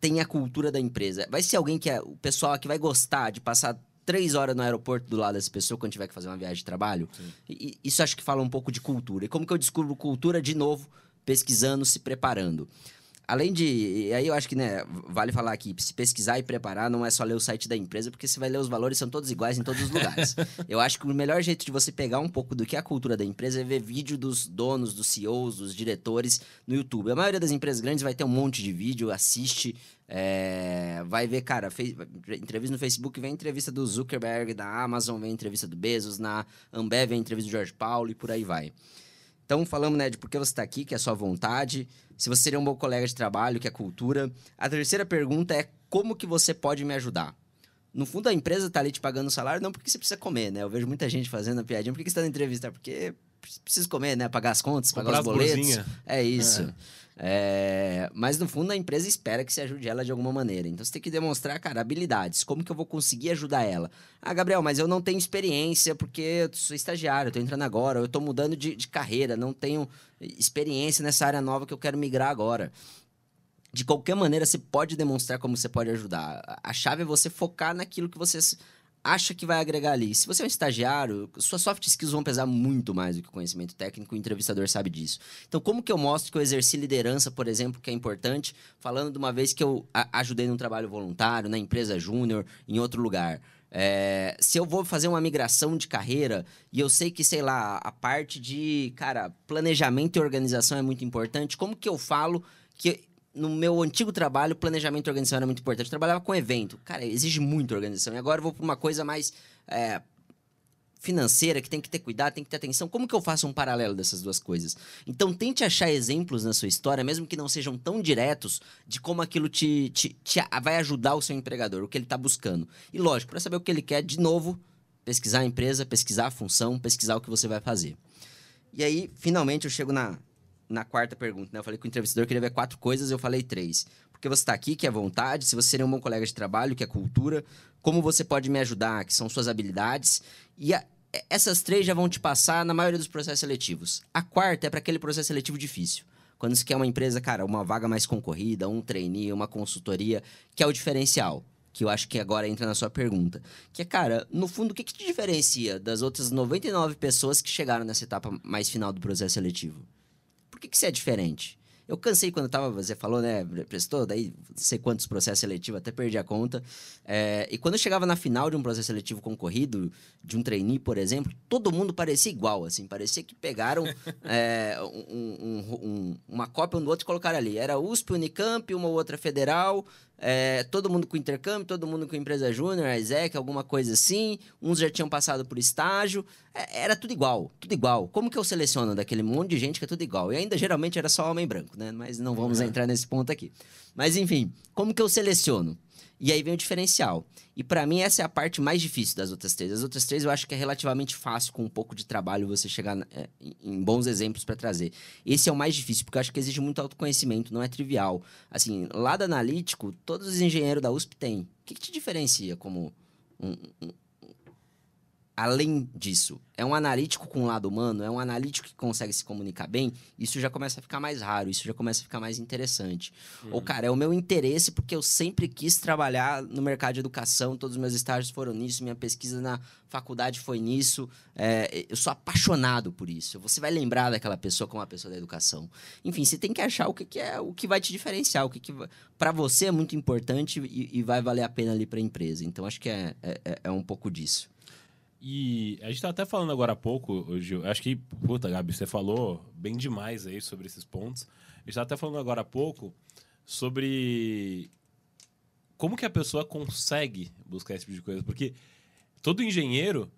tem a cultura da empresa. Vai ser alguém que é o pessoal que vai gostar de passar três horas no aeroporto do lado dessa pessoa quando tiver que fazer uma viagem de trabalho. E, isso acho que fala um pouco de cultura. E como que eu descubro cultura de novo? Pesquisando, se preparando. Além de. Aí eu acho que, né, vale falar aqui, se pesquisar e preparar não é só ler o site da empresa, porque você vai ler os valores, são todos iguais em todos os lugares. eu acho que o melhor jeito de você pegar um pouco do que é a cultura da empresa é ver vídeo dos donos, dos CEOs, dos diretores no YouTube. A maioria das empresas grandes vai ter um monte de vídeo, assiste, é, vai ver, cara, fez, entrevista no Facebook, vem entrevista do Zuckerberg, da Amazon, vem entrevista do Bezos, na Ambev vem entrevista do Jorge Paulo e por aí vai. Então, falamos, né, de por que você está aqui, que é a sua vontade, se você seria um bom colega de trabalho, que é cultura. A terceira pergunta é como que você pode me ajudar? No fundo, a empresa está ali te pagando salário, não porque você precisa comer, né? Eu vejo muita gente fazendo a piadinha. Por que que você está na entrevista? Porque precisa comer, né? Pagar as contas, Comprar pagar os boletos. É isso. É, Mas, no fundo, a empresa espera que você ajude ela de alguma maneira. Então, você tem que demonstrar, cara, habilidades. Como que eu vou conseguir ajudar ela? Ah, Gabriel, mas eu não tenho experiência porque eu sou estagiário, eu tô entrando agora, eu tô mudando de, de carreira, não tenho experiência nessa área nova que eu quero migrar agora. De qualquer maneira, você pode demonstrar como você pode ajudar. A- chave é você focar naquilo que você acha que vai agregar ali. Se você é um estagiário, suas soft skills vão pesar muito mais do que o conhecimento técnico, o entrevistador sabe disso. Então, como que eu mostro que eu exerci liderança, por exemplo, que é importante, falando de uma vez que eu ajudei num trabalho voluntário, na empresa júnior, em outro lugar. É, se eu vou fazer uma migração de carreira e eu sei que, sei lá, a parte de, cara, planejamento e organização é muito importante, como que eu falo que no meu antigo trabalho, planejamento e organização era muito importante. Eu trabalhava com evento. Cara, exige muita organização. E agora eu vou para uma coisa mais é, financeira, que tem que ter cuidado, tem que ter atenção. Como que eu faço um paralelo dessas duas coisas? Então, tente achar exemplos na sua história, mesmo que não sejam tão diretos, de como aquilo te, te- te vai ajudar o seu empregador, o que ele está buscando. E, lógico, para saber o que ele quer, de novo, pesquisar a empresa, pesquisar a função, pesquisar o que você vai fazer. E aí, finalmente, eu chego na, na quarta pergunta. Né? Eu falei que o entrevistador queria ver quatro coisas, eu falei três. Porque você está aqui, que é vontade, se você seria um bom colega de trabalho, que é cultura, como você pode me ajudar, que são suas habilidades. E a- essas três já vão te passar na maioria dos processos seletivos. A quarta é para aquele processo seletivo difícil. Quando você quer uma empresa, cara, uma vaga mais concorrida, um trainee, uma consultoria, que é o diferencial. Que eu acho que agora entra na sua pergunta. Que é, cara, no fundo, o que, que te diferencia das outras 99 pessoas que chegaram nessa etapa mais final do processo seletivo? Por que, que você é diferente? Eu cansei quando tava, você falou, né? Prestou, daí não sei quantos processos seletivos, até perdi a conta. É, e quando eu chegava na final de um processo seletivo concorrido, de um trainee, por exemplo, todo mundo parecia igual, assim. Parecia que pegaram é, um, um, um, uma cópia um do outro e colocaram ali. Era USP, Unicamp, uma outra federal, é, todo mundo com intercâmbio, todo mundo com empresa júnior, Isaac, alguma coisa assim. Uns já tinham passado por estágio. É, era tudo igual, tudo igual. Como que eu seleciono daquele monte de gente que é tudo igual? E ainda geralmente era só homem branco, né? Mas não vamos uhum. entrar nesse ponto aqui. Mas enfim, como que eu seleciono? E aí vem o diferencial. E para mim essa é a parte mais difícil das outras três. As outras três eu acho que é relativamente fácil com um pouco de trabalho você chegar é, em bons exemplos para trazer. Esse é o mais difícil porque eu acho que exige muito autoconhecimento, não é trivial. Assim, lado analítico, todos os engenheiros da USP têm. O que, que te diferencia como um, um, além disso, é um analítico com o lado humano, é um analítico que consegue se comunicar bem, isso já começa a ficar mais raro, isso já começa a ficar mais interessante. Uhum. Ou, cara, é o meu interesse porque eu sempre quis trabalhar no mercado de educação, todos os meus estágios foram nisso, minha pesquisa na faculdade foi nisso, é, eu sou apaixonado por isso. Você vai lembrar daquela pessoa como uma pessoa da educação. Enfim, você tem que achar o que, que é o que vai te diferenciar, o que, que para você é muito importante e, e, vai valer a pena ali para a empresa. Então, acho que é, é, é um pouco disso. E a gente tá até falando agora há pouco, Gil. Acho que, puta, Gabi, você falou bem demais aí sobre esses pontos. A gente tá até falando agora há pouco sobre como que a pessoa consegue buscar esse tipo de coisa. Porque todo engenheiro,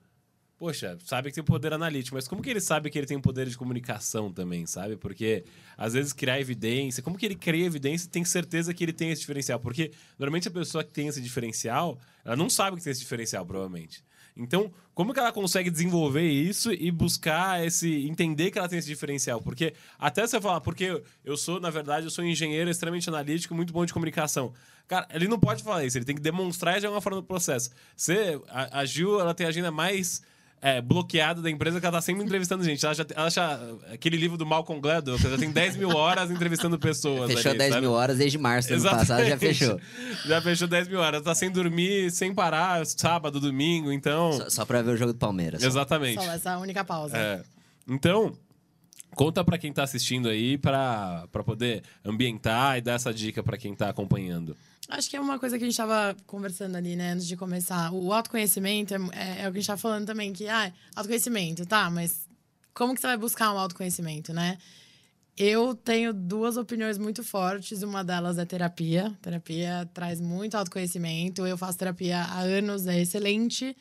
poxa, sabe que tem poder analítico, mas como que ele sabe que ele tem poder de comunicação também, sabe? Porque às vezes criar evidência, como que ele cria evidência e tem certeza que ele tem esse diferencial? Porque normalmente a pessoa que tem esse diferencial, ela não sabe que tem esse diferencial, provavelmente. Então, como que ela consegue desenvolver isso e buscar esse. entender que ela tem esse diferencial? Porque até você falar, porque eu sou, na verdade, eu sou um engenheiro extremamente analítico, muito bom de comunicação. Cara, ele não pode falar isso, ele tem que demonstrar de alguma forma no processo. Você, a, a Gil, ela tem a agenda mais é, bloqueada da empresa que ela tá sempre entrevistando gente. Ela já, ela já aquele livro do Malcolm Gladwell, que já tem 10 mil horas entrevistando pessoas. Fechou ali, 10 sabe? mil horas desde março do ano passado, já fechou. Já fechou 10 mil horas. Tá sem dormir, sem parar, sábado, domingo, então... Só, só pra ver o jogo do Palmeiras. Exatamente. Só essa única pausa. É. Então... Conta para quem tá assistindo aí para poder ambientar e dar essa dica para quem tá acompanhando. Acho que é uma coisa que a gente estava conversando ali, né, antes de começar. O autoconhecimento é, é, é o que a gente tá falando também, que, ah, autoconhecimento, tá, mas como que você vai buscar um autoconhecimento, né? Eu tenho duas opiniões muito fortes. Uma delas é terapia. Terapia traz muito autoconhecimento. Eu faço terapia há anos, é excelente.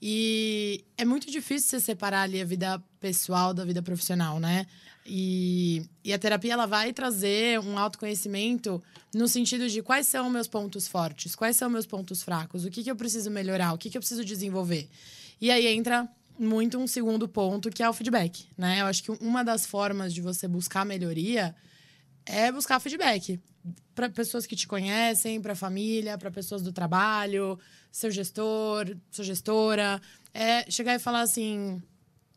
E é muito difícil você separar ali a vida pessoal da vida profissional, né? E, e a terapia ela vai trazer um autoconhecimento no sentido de quais são meus pontos fortes, quais são meus pontos fracos, o que, que eu preciso melhorar, o que, que eu preciso desenvolver. E aí entra muito um segundo ponto, que é o feedback, né? Eu acho que uma das formas de você buscar melhoria é buscar feedback para pessoas que te conhecem, para família, para pessoas do trabalho, seu gestor, sua gestora. É chegar e falar assim: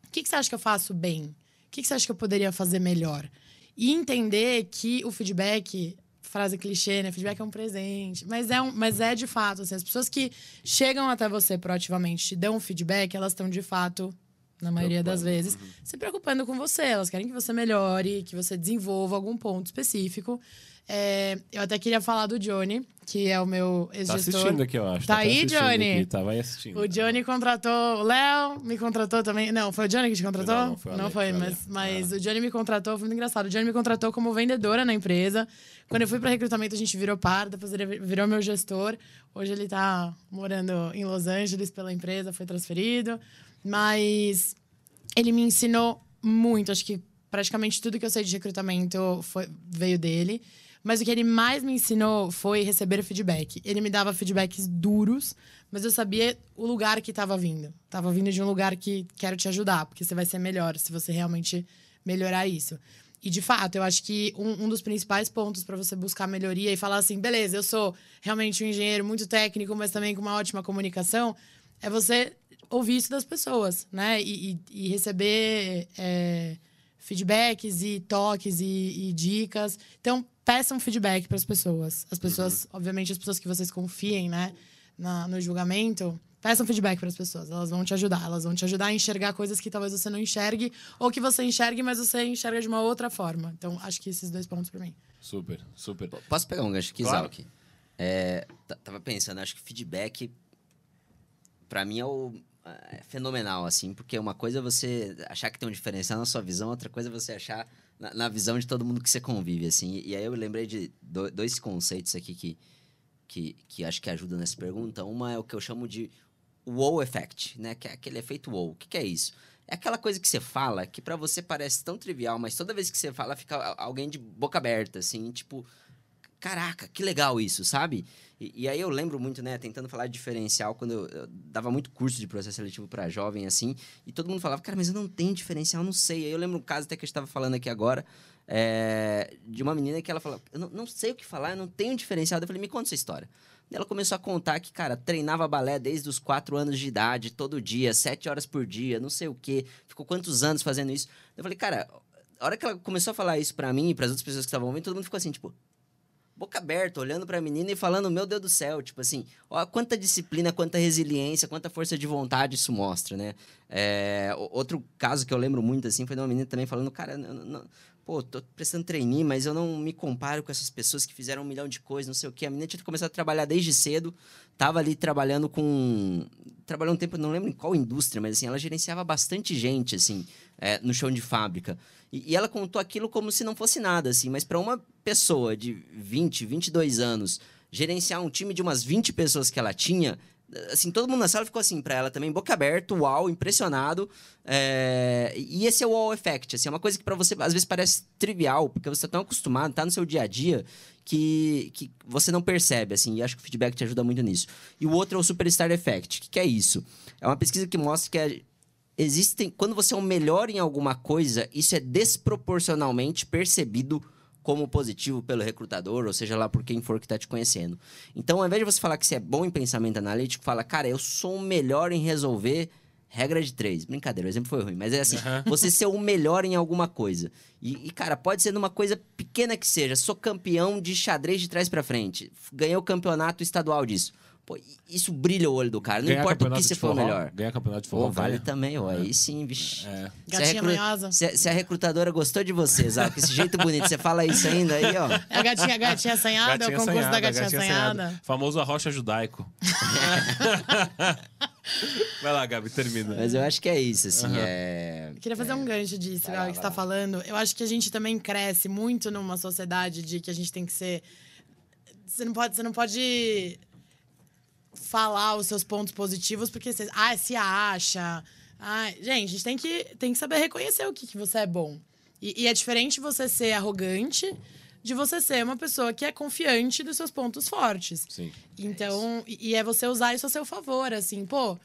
o que, que você acha que eu faço bem? Que, que você acha que eu poderia fazer melhor? E entender que o feedback, frase clichê, né? Feedback é um presente. Mas é, um, mas é de fato, assim, as pessoas que chegam até você proativamente, te dão feedback, elas estão de fato, na maioria das vezes, uhum. se preocupando com você. Elas querem que você melhore, que você desenvolva algum ponto específico. É, eu até queria falar do Johnny, que é o meu ex-gestor. Tá assistindo aqui, eu acho. Tá, tá aí, Johnny? Aqui, aí assistindo. O Johnny contratou... O Léo me contratou também. Não, foi o Johnny que te contratou? Não, não foi, não foi mas, mas é. o Johnny me contratou, foi muito engraçado. O Johnny me contratou como vendedora na empresa. Quando eu fui para recrutamento, a gente virou par, depois ele virou meu gestor. Hoje ele tá morando em Los Angeles pela empresa, foi transferido. Mas ele me ensinou muito. Acho que praticamente tudo que eu sei de recrutamento foi, veio dele. Mas o que ele mais me ensinou foi receber feedback. Ele me dava feedbacks duros, mas eu sabia o lugar que estava vindo. Estava vindo de um lugar que quero te ajudar, porque você vai ser melhor se você realmente melhorar isso. E de fato, eu acho que um, um dos principais pontos para você buscar melhoria e falar assim, beleza, eu sou realmente um engenheiro muito técnico, mas também com uma ótima comunicação, é você ouvir isso das pessoas, né? E, e, e receber é, feedbacks e toques e, e, dicas. Então, peçam feedback para as pessoas. As pessoas, uhum. obviamente, as pessoas que vocês confiem, né, na, no julgamento, Peça um feedback para as pessoas, elas vão te ajudar, elas vão te ajudar a enxergar coisas que talvez você não enxergue, ou que você enxergue, mas você enxerga de uma outra forma. Então, acho que esses dois pontos para mim. Super, super. Posso pegar um gancho aqui, Claro. Zalk? É, tava pensando, acho que feedback, pra mim, é, o, é fenomenal, assim, porque uma coisa é você achar que tem um diferencial na sua visão, outra coisa é você achar na, na visão de todo mundo que você convive, assim. E aí eu lembrei de do- dois conceitos aqui que, que, que acho que ajudam nessa pergunta. Uma é o que eu chamo de wow effect, né? Que é aquele efeito wow. O que, que é isso? É aquela coisa que você fala que pra você parece tão trivial, mas toda vez que você fala fica alguém de boca aberta, assim, tipo, caraca, que legal isso, sabe? E, e aí eu lembro muito, né, tentando falar de diferencial, quando eu, eu dava muito curso de processo seletivo pra jovem, assim, e todo mundo falava, cara, mas eu não tenho diferencial, eu não sei. Aí eu lembro um caso até que a gente tava falando aqui agora, é, de uma menina que ela falou, eu não, não sei o que falar, eu não tenho diferencial. Eu falei, me conta essa história. E ela começou a contar que, cara, treinava balé desde os quatro anos de idade, todo dia, sete horas por dia, não sei o quê. Ficou quantos anos fazendo isso? Eu falei, cara, a hora que ela começou a falar isso pra mim e pras outras pessoas que estavam ouvindo, todo mundo ficou assim, tipo, boca aberta, olhando pra menina e falando, meu Deus do céu, tipo assim, ó, quanta disciplina, quanta resiliência, quanta força de vontade isso mostra, né? É, outro caso que eu lembro muito, assim, foi de uma menina também falando, cara, não, não- pô, tô prestando trainee, mas eu não me comparo com essas pessoas que fizeram um milhão de coisas, não sei o quê. A menina tinha começado a trabalhar desde cedo, tava ali trabalhando com... Trabalhou um tempo, não lembro em qual indústria, mas assim, ela gerenciava bastante gente, assim, é, no chão de fábrica. E, e ela contou aquilo como se não fosse nada, assim, mas para uma pessoa de 20, 22 anos gerenciar um time de umas 20 pessoas que ela tinha, assim, todo mundo na sala ficou assim para ela também, boca aberta, uau, impressionado. É, E esse é o wow effect, assim, é uma coisa que para você às vezes parece trivial, porque você tá tão acostumado, tá no seu dia a dia, que, que você não percebe, assim, e acho que o feedback te ajuda muito nisso. E o outro é o superstar effect. O que, que é isso? É uma pesquisa que mostra que existem quando você é o melhor em alguma coisa, isso é desproporcionalmente percebido como positivo pelo recrutador, ou seja lá por quem for que está te conhecendo. Então, ao invés de você falar que você é bom em pensamento analítico, fala, cara, eu sou o melhor em resolver regra de três. Brincadeira, o exemplo foi ruim, mas é assim, Aham. você ser o melhor em alguma coisa. E, e, cara, pode ser numa coisa pequena que seja, sou campeão de xadrez de trás pra frente, ganhei o campeonato estadual disso. Pô, isso brilha o olho do cara, não Ganhar importa o que você for melhor. Ganhar campeonato de forró. Pô, vale ganha. também, ó. Aí sim, vixe. É. Gatinha recru- manhosa. Se, a- se a recrutadora gostou de você, Zá, com esse jeito bonito, você fala isso ainda aí, ó. É a gatinha, gatinha assanhada, é o concurso da gatinha, assanhada. Famoso arrocha judaico. Vai lá, Gabi, termina. Mas eu acho que é isso, assim. Aham. É... Eu queria fazer um gancho disso, que você tá falando. Eu acho que a gente também cresce muito numa sociedade de que a gente tem que ser. Você não pode, você não pode falar os seus pontos positivos porque você ah, se acha. Ai, gente, a gente tem que, tem que saber reconhecer o que, que você é bom. E, e é diferente você ser arrogante de você ser uma pessoa que é confiante dos seus pontos fortes. Sim. Então, e e é você usar isso a seu favor, assim, pô.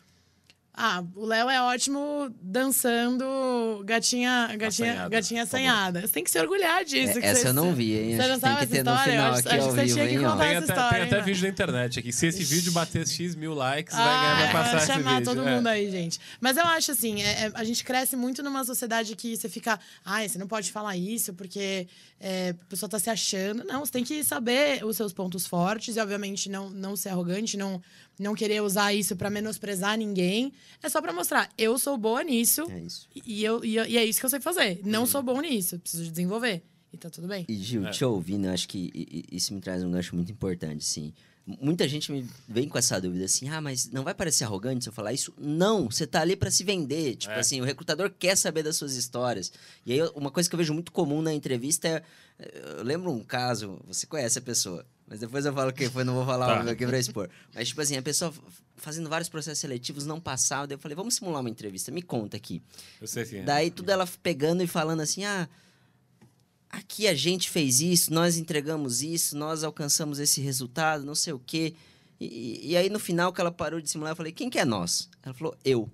Ah, o Léo é ótimo dançando gatinha, gatinha, Assanhada, gatinha assanhada. Você tem que se orgulhar disso. É, que essa você- eu não vi, hein? Você tem sabe que essa história? Eu final acho, aqui acho que você vivo, tinha que contar Tem essa até, história. tem até hein, vídeo na internet aqui. Se esse vídeo bater X mil likes, vai, ah, ganhar, vai passar é, esse chamar vídeo. todo É. mundo aí, gente. Mas eu acho assim, é- é- a gente cresce muito numa sociedade que você fica, ai, você não pode falar isso porque é, a pessoa tá se achando. Não, você tem que saber os seus pontos fortes e, obviamente, não, não ser arrogante, não, não querer usar isso pra menosprezar ninguém. É só pra mostrar, eu sou boa nisso É isso. e, eu, e, eu- e é isso que eu sei fazer. Não sou bom nisso, preciso desenvolver. E tá tudo bem. E, Gil, É. te ouvindo, eu acho que isso me traz um gancho muito importante, assim. M- Muita gente me vem com essa dúvida, assim, ah, mas não vai parecer arrogante se eu falar isso? Não, você tá ali pra se vender. Tipo É. assim, o recrutador quer saber das suas histórias. E aí, uma coisa que eu vejo muito comum na entrevista é... Eu lembro um caso, você conhece a pessoa, mas depois eu falo quem foi, não vou falar Tá. o aqui pra expor. Mas, tipo assim, a pessoa fazendo vários processos seletivos não passava, daí eu falei, vamos simular uma entrevista, me conta aqui. Eu sei quem é. Daí tudo ela pegando e falando assim: ah, aqui a gente fez isso, nós entregamos isso, nós alcançamos esse resultado, não sei o quê. E, e aí no final que ela parou de simular, eu falei: quem que é nós? Ela falou: eu. Eu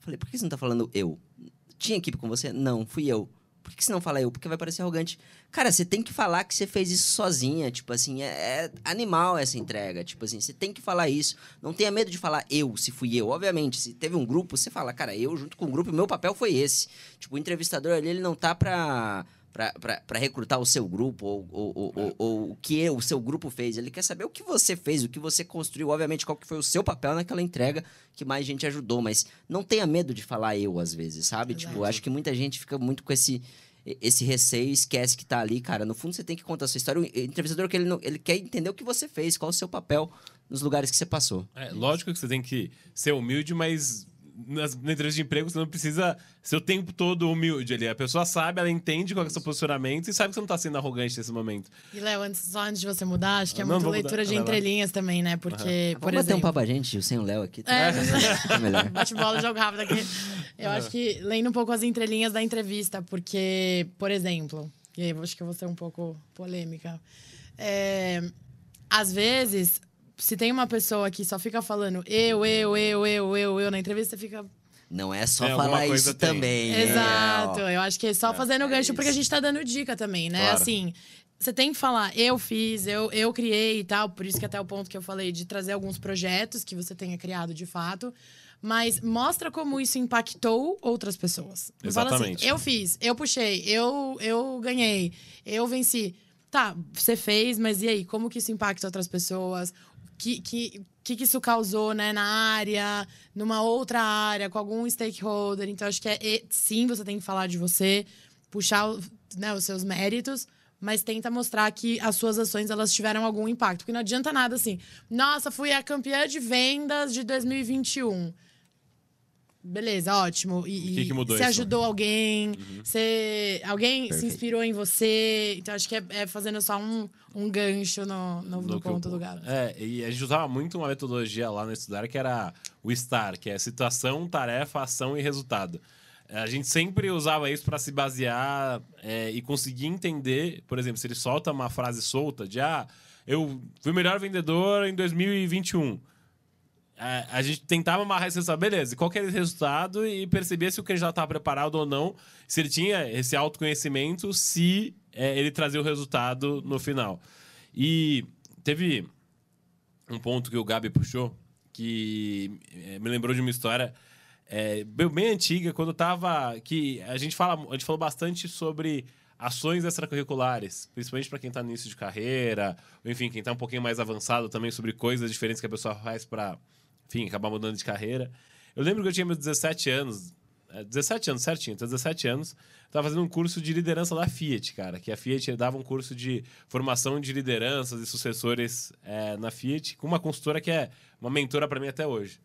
Falei: por que você não tá falando eu? Tinha equipe com você? Não, fui eu. Por que você não fala eu? Porque vai parecer arrogante. Cara, você tem que falar que você fez isso sozinha. Tipo assim, é, é animal essa entrega. Tipo assim, você tem que falar isso. Não tenha medo de falar eu, se fui eu. Obviamente, se teve um grupo, você fala, cara, eu junto com o grupo, meu papel foi esse. Tipo, o entrevistador ali, ele não tá pra, para recrutar o seu grupo ou, ou, ou, ou, ou o que o seu grupo fez. Ele quer saber o que você fez, o que você construiu, obviamente, qual que foi o seu papel naquela entrega que mais gente ajudou. Mas não tenha medo de falar eu, às vezes, sabe? Exato. Tipo, acho que muita gente fica muito com esse esse receio esquece que tá ali, cara. No fundo, você tem que contar a sua história. O entrevistador, que ele, não- ele quer entender o que você fez, qual o seu papel nos lugares que você passou. É, lógico que você tem que ser humilde, mas nas, na entrevista de emprego você não precisa ser o tempo todo humilde ali. A pessoa sabe, ela entende qual é o seu posicionamento e sabe que você não tá sendo arrogante nesse momento. E, Léo, antes, só antes de você mudar, acho que é Não, muito leitura mudar. de entrelinhas também, né? Porque, por Vamos bater um exemplo... papo a gente, sem o Léo aqui. Tá, É, tá melhor. Bate bola, jogo rápido aqui. Eu acho que lendo um pouco as entrelinhas da entrevista, porque, por exemplo, e aí eu acho que eu vou ser um pouco polêmica. É, às vezes, se tem uma pessoa que só fica falando eu, eu, eu, eu, eu, eu na entrevista, você fica. Não é só É, falar isso tem. também. né? Exato. Ó. Eu acho que é só fazendo é gancho, porque a isso. gente tá dando dica também, né? Claro. Assim. Você tem que falar, eu fiz, eu, eu criei e tal, por isso que até o ponto que eu falei de trazer alguns projetos que você tenha criado de fato, mas mostra como isso impactou outras pessoas. Não fala Exatamente. Assim, eu fiz, eu puxei, eu, eu ganhei, eu venci. Tá, você fez, mas e aí? Como que isso impacta outras pessoas? Que, que, que, isso causou né, na área, numa outra área, com algum stakeholder? Então, acho que é, sim, você tem que falar de você, puxar né, os seus méritos, mas tenta mostrar que as suas ações elas tiveram algum impacto. Porque não adianta nada assim, nossa, fui a campeã de vendas de 2021. Beleza, ótimo. E, que que mudou Você ajudou alguém, você, alguém se Perfeito. inspirou em você. Então, acho que é, é fazendo só um, um gancho no, no, no No que eu- ponto do gato. É, e a gente usava muito uma metodologia lá no estudar que era o STAR, que é situação, tarefa, ação e resultado. A gente sempre usava isso para se basear é, e conseguir entender, por exemplo, se ele solta uma frase solta de ah, eu fui o melhor vendedor em 2021. É, a gente tentava amarrar resultado, beleza, qual que era esse resultado e perceber se o candidato estava preparado ou não, se ele tinha esse autoconhecimento, se é, ele trazia o resultado no final. E teve um ponto que o Gabi puxou que é, me lembrou de uma história é, bem antiga, quando tava. que a gente, fala, a gente falou bastante sobre ações extracurriculares, principalmente para quem está no início de carreira, enfim, quem está um pouquinho mais avançado também sobre coisas diferentes que a pessoa faz para, enfim, acabar mudando de carreira. Eu lembro que eu tinha meus 17 anos, é, 17 anos certinho, então 17 anos, estava fazendo um curso de liderança da Fiat, cara, que a Fiat dava um curso de formação de lideranças e sucessores é, na Fiat, com uma consultora que é uma mentora para mim até hoje.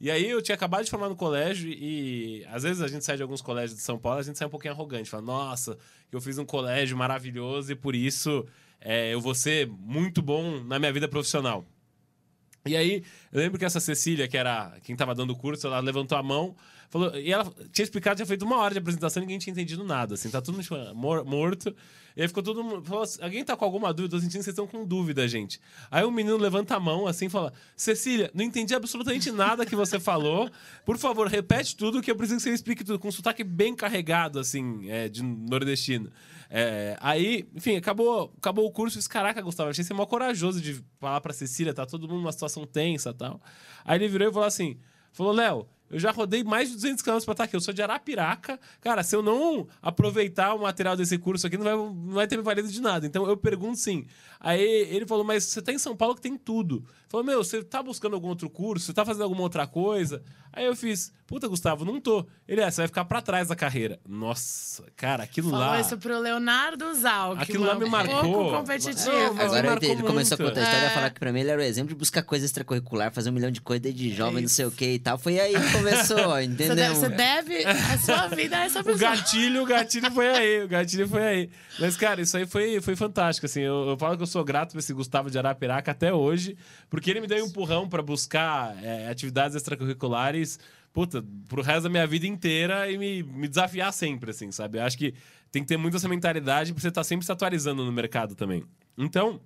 E aí eu tinha acabado de formar no colégio e às vezes a gente sai de alguns colégios de São Paulo, a gente sai um pouquinho arrogante, fala, nossa, eu fiz um colégio maravilhoso e por isso é, eu vou ser muito bom na minha vida profissional. E aí, eu lembro que essa Cecília, que era quem tava dando o curso, ela levantou a mão, falou, e ela tinha explicado, tinha feito uma hora de apresentação ninguém tinha entendido nada, assim, tá tudo mor- morto. E aí ficou todo mundo, falou assim, alguém tá com alguma dúvida? Tô sentindo que vocês estão com dúvida, gente. Aí o menino levanta a mão, assim, fala, Cecília, não entendi absolutamente nada que você falou, por favor, repete tudo que eu preciso que você explique tudo, com um sotaque bem carregado, assim, é, de nordestino. É, aí, enfim, acabou, acabou o curso e disse, caraca, Gustavo, achei você mó corajoso de falar pra Cecília, tá todo mundo numa situação tensa tal. Aí ele virou e falou assim, falou, Léo, eu já rodei mais de 200 km pra estar aqui, eu sou de Arapiraca, cara, se eu não aproveitar o material desse curso aqui, não vai, não vai ter me valido de nada. Então eu pergunto sim. Aí ele falou, mas você tá em São Paulo que tem tudo. Falou, meu, você tá buscando algum outro curso? Você tá fazendo alguma outra coisa? Aí eu fiz, puta, Gustavo, não tô. Ele, é, você vai ficar pra trás da carreira. Nossa, cara, aquilo Falou lá... isso pro Leonardo Zalk. Aquilo lá me marcou. pouco competitivo. Não, mas Agora me ele, ele começou a contar a história É. e falar que pra mim ele era o exemplo de buscar coisa extracurricular, fazer um milhão de coisas desde jovem, não isso. sei o que e tal. Foi aí começou, Você entendeu? deve, você deve a sua vida a essa O pessoa. gatilho, o gatilho foi aí, o gatilho foi aí. Mas, cara, isso aí foi, foi fantástico, assim. Eu, eu falo que eu sou grato pra esse Gustavo de Arapiraca até hoje, porque ele me deu um empurrão pra buscar é, atividades extracurriculares, puta, pro resto da minha vida inteira e me, me desafiar sempre, assim, sabe? Eu acho que tem que ter muito essa mentalidade pra você estar sempre se atualizando no mercado também. Então,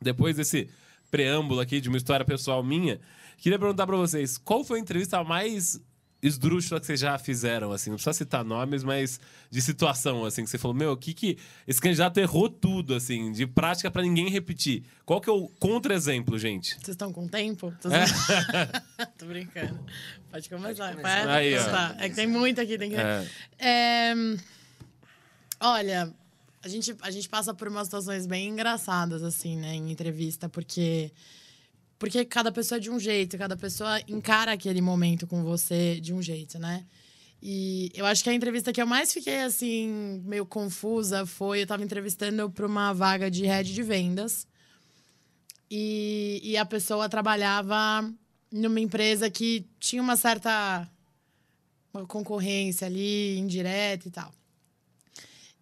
depois desse preâmbulo aqui de uma história pessoal minha, queria perguntar pra vocês, qual foi a entrevista mais esdrúxula que vocês já fizeram, assim? Não precisa citar nomes, mas de situação, assim, que você falou, meu, o que que... Esse candidato errou tudo, assim, de prática pra ninguém repetir. Qual que é o contra-exemplo, gente? Vocês estão com tempo? Tô, É. Tô brincando. Pode começar. Pode começar. Aí, ó. É que tem muito aqui. Tem que... É. É, Olha, a gente, a gente passa por umas situações bem engraçadas, assim, né, em entrevista, porque. Porque cada pessoa é de um jeito, cada pessoa encara aquele momento com você de um jeito, né? E eu acho que a entrevista que eu mais fiquei, assim, meio confusa foi: eu tava entrevistando para uma vaga de head de vendas. E, e a pessoa trabalhava numa empresa que tinha uma certa uma concorrência ali, indireta e tal.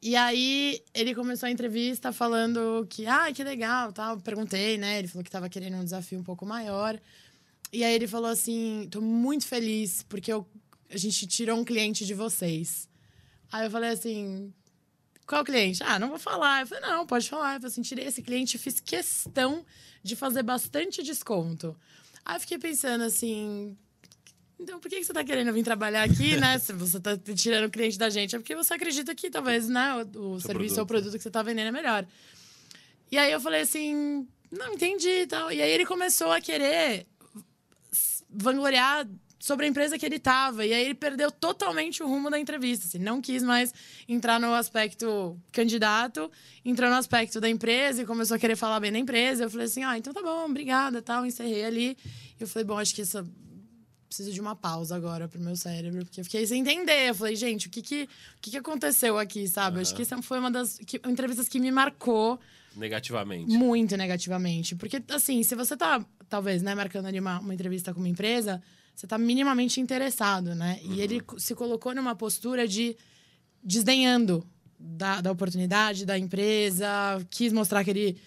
E aí ele começou a entrevista falando que, ah, que legal, tal. Perguntei, né? Ele falou que estava querendo um desafio um pouco maior. E aí ele falou assim: tô muito feliz porque eu, a gente tirou um cliente de vocês. Aí eu falei assim: qual cliente? Ah, não vou falar. Eu falei, não, pode falar. Eu falei assim, tirei esse cliente, fiz questão de fazer bastante desconto. Aí eu fiquei pensando assim, então, por que você está querendo vir trabalhar aqui, né? Se você está tirando o cliente da gente, é porque você acredita que talvez né, o, o serviço produto. ou produto que você está vendendo é melhor. E aí eu falei assim, não entendi e tal. E aí ele começou a querer vangloriar sobre a empresa que ele estava. E aí ele perdeu totalmente o rumo da entrevista. Assim, não quis mais entrar no aspecto candidato, entrou no aspecto da empresa e começou a querer falar bem da empresa. Eu falei assim, ah, então tá bom, obrigada, tal. Encerrei ali. E eu falei, bom, acho que essa preciso de uma pausa agora pro meu cérebro, porque eu fiquei sem entender. Eu falei, gente, o que que, o que, que aconteceu aqui, sabe? Uhum. Acho que essa foi uma das que, entrevistas que me marcou. Negativamente. Muito negativamente. Porque, assim, se você tá, talvez, né, marcando ali uma, uma entrevista com uma empresa, você tá minimamente interessado, né? Uhum. E ele se colocou numa postura de desdenhando da, da oportunidade, da empresa, quis mostrar que ele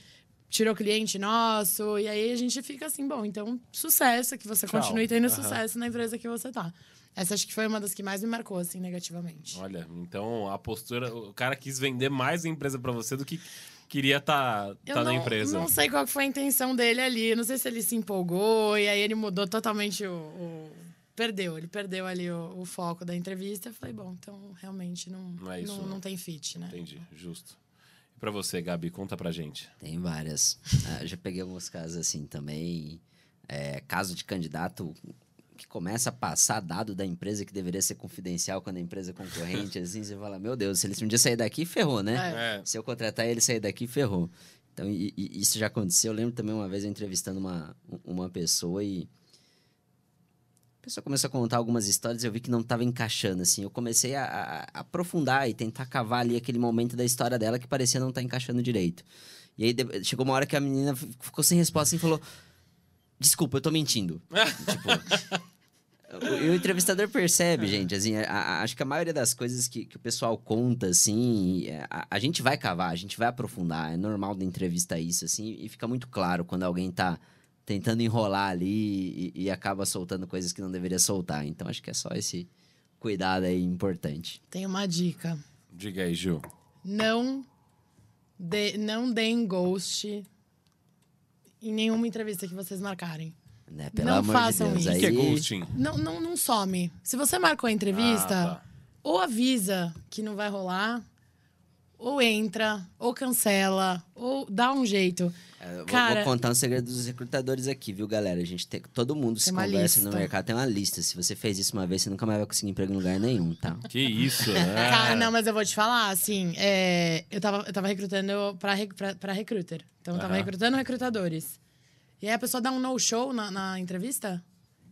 tirou cliente nosso. E aí a gente fica assim, bom, então sucesso, que você Tchau. continue tendo uhum. sucesso na empresa que você tá. Essa acho que foi uma das que mais me marcou, assim, negativamente. Olha, então a postura. O cara quis vender mais a empresa para você do que queria estar tá, tá na empresa. Não sei qual foi a intenção dele ali. Não sei se ele se empolgou e aí ele mudou totalmente o. o... Perdeu, ele perdeu ali o, o, foco da entrevista. Eu falei, bom, então realmente não, não, é isso, não, não tem fit, né? Entendi, justo para você, Gabi? Conta pra gente. Tem várias. ah, já peguei alguns casos assim também. É, caso de candidato que começa a passar dado da empresa que deveria ser confidencial quando a empresa é concorrente, assim, você fala, meu Deus, se ele um dia sair daqui, ferrou, né? É. Se eu contratar ele sair daqui, ferrou. Então, e, e isso já aconteceu. Eu lembro também uma vez eu entrevistando uma, uma pessoa e a pessoa começou a contar algumas histórias e eu vi que não estava encaixando, assim. Eu comecei a, a, a, aprofundar e tentar cavar ali aquele momento da história dela que parecia não estar tá encaixando direito. E aí chegou uma hora que a menina ficou sem resposta e falou: Desculpa, eu tô mentindo. tipo. O, o, entrevistador percebe, gente, assim, a, a, acho que a maioria das coisas que, que o pessoal conta, assim, é, a, a, gente vai cavar, a gente vai aprofundar, é normal da entrevista isso, assim, e fica muito claro quando alguém tá tentando enrolar ali e, e, acaba soltando coisas que não deveria soltar. Então acho que é só esse cuidado aí importante. Tem uma dica. Diga aí, Ju. Não, de, não deem ghost em nenhuma entrevista que vocês marcarem. Né? Pelo não façam de isso. O que é ghosting? Não, não, não some. Se você marcou a entrevista, ah, tá. ou avisa que não vai rolar, ou entra, ou cancela, ou dá um jeito. É, Cara, vou, contar um segredo dos recrutadores aqui, viu, galera? A gente tem. Todo mundo se conversa no mercado, tem uma lista. Se você fez isso uma vez, você nunca mais vai conseguir emprego em lugar nenhum, tá? Que isso, né? Cara, não, mas eu vou te falar, assim, é, eu, tava, eu tava recrutando pra, pra, pra recruiter. Então, eu tava uhum. recrutando recrutadores. E aí a pessoa dá um no-show na, na, entrevista.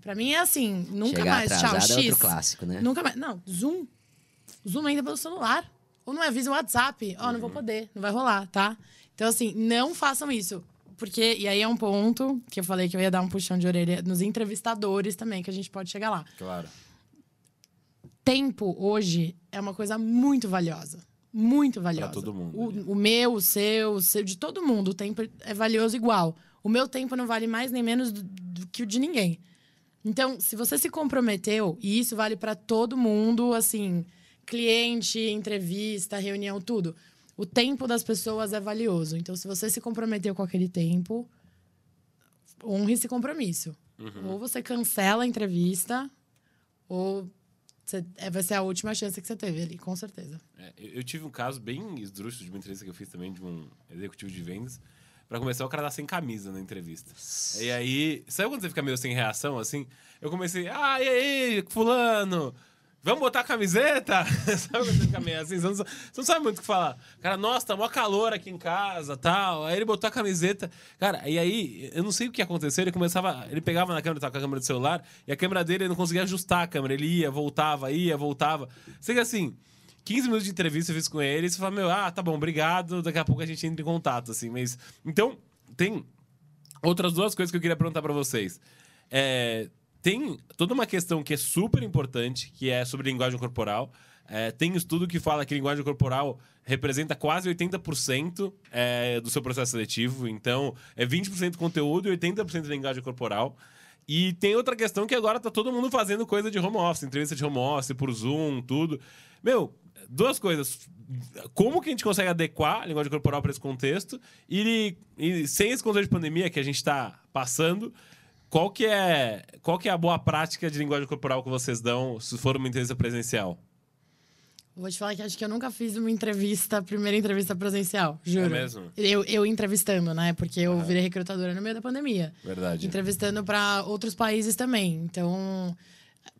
Pra mim é assim, nunca Chegar mais. Tchau, X. É outro clássico, né? Nunca mais. Não, Zoom. Zoom ainda pelo celular. Ou não avisa o WhatsApp. Ó, oh, não vou uhum. poder, não vai rolar, tá? Então, assim, não façam isso. Porque, e aí é um ponto que eu falei que eu ia dar um puxão de orelha nos entrevistadores também, que a gente pode chegar lá. Claro. Tempo hoje é uma coisa muito valiosa. Muito valiosa. Pra todo mundo. O, o, meu, o seu, o seu, de todo mundo. O tempo é valioso igual. O meu tempo não vale mais nem menos do, do que o de ninguém. Então, se você se comprometeu, e isso vale para todo mundo, assim, cliente, entrevista, reunião, tudo o tempo das pessoas é valioso. Então, se você se comprometeu com aquele tempo, honre esse compromisso. Uhum. Ou você cancela a entrevista, ou você, é, vai ser a última chance que você teve ali, com certeza. É, eu tive um caso bem esdrúxulo de uma entrevista que eu fiz também de um executivo de vendas. Pra começar, o cara tá sem camisa na entrevista. E aí, sabe quando você fica meio sem reação, assim? Eu comecei, ah, e aí, fulano? Vamos botar a camiseta? sabe quando meio assim? Você não, você não sabe muito o que falar. Cara, nossa, tá mó calor aqui em casa tal. Aí ele botou a camiseta. Cara, e aí, eu não sei o que aconteceu. Ele começava. Ele pegava na câmera, tava com a câmera do celular, e a câmera dele ele não conseguia ajustar a câmera. Ele ia, voltava, ia, voltava. Sei que assim. 15 minutos de entrevista eu fiz com ele, e você fala, meu, ah, tá bom, obrigado, daqui a pouco a gente entra em contato, assim, mas. Então, tem outras duas coisas que eu queria perguntar para vocês. É, tem toda uma questão que é super importante, que é sobre linguagem corporal. É, tem estudo que fala que linguagem corporal representa quase 80% é, do seu processo seletivo. Então, é 20% conteúdo e 80% de linguagem corporal. E tem outra questão que agora tá todo mundo fazendo coisa de home office, entrevista de home office, por Zoom, tudo. Meu, duas coisas. Como que a gente consegue adequar a linguagem corporal para esse contexto? E, e, sem esse contexto de pandemia que a gente está passando, qual que é qual que é a boa prática de linguagem corporal que vocês dão se for uma entrevista presencial? Vou te falar que acho que eu nunca fiz uma entrevista, primeira entrevista presencial, juro. É mesmo? Eu, eu entrevistando, né? Porque eu virei recrutadora no meio da pandemia. Verdade. Entrevistando para outros países também. Então,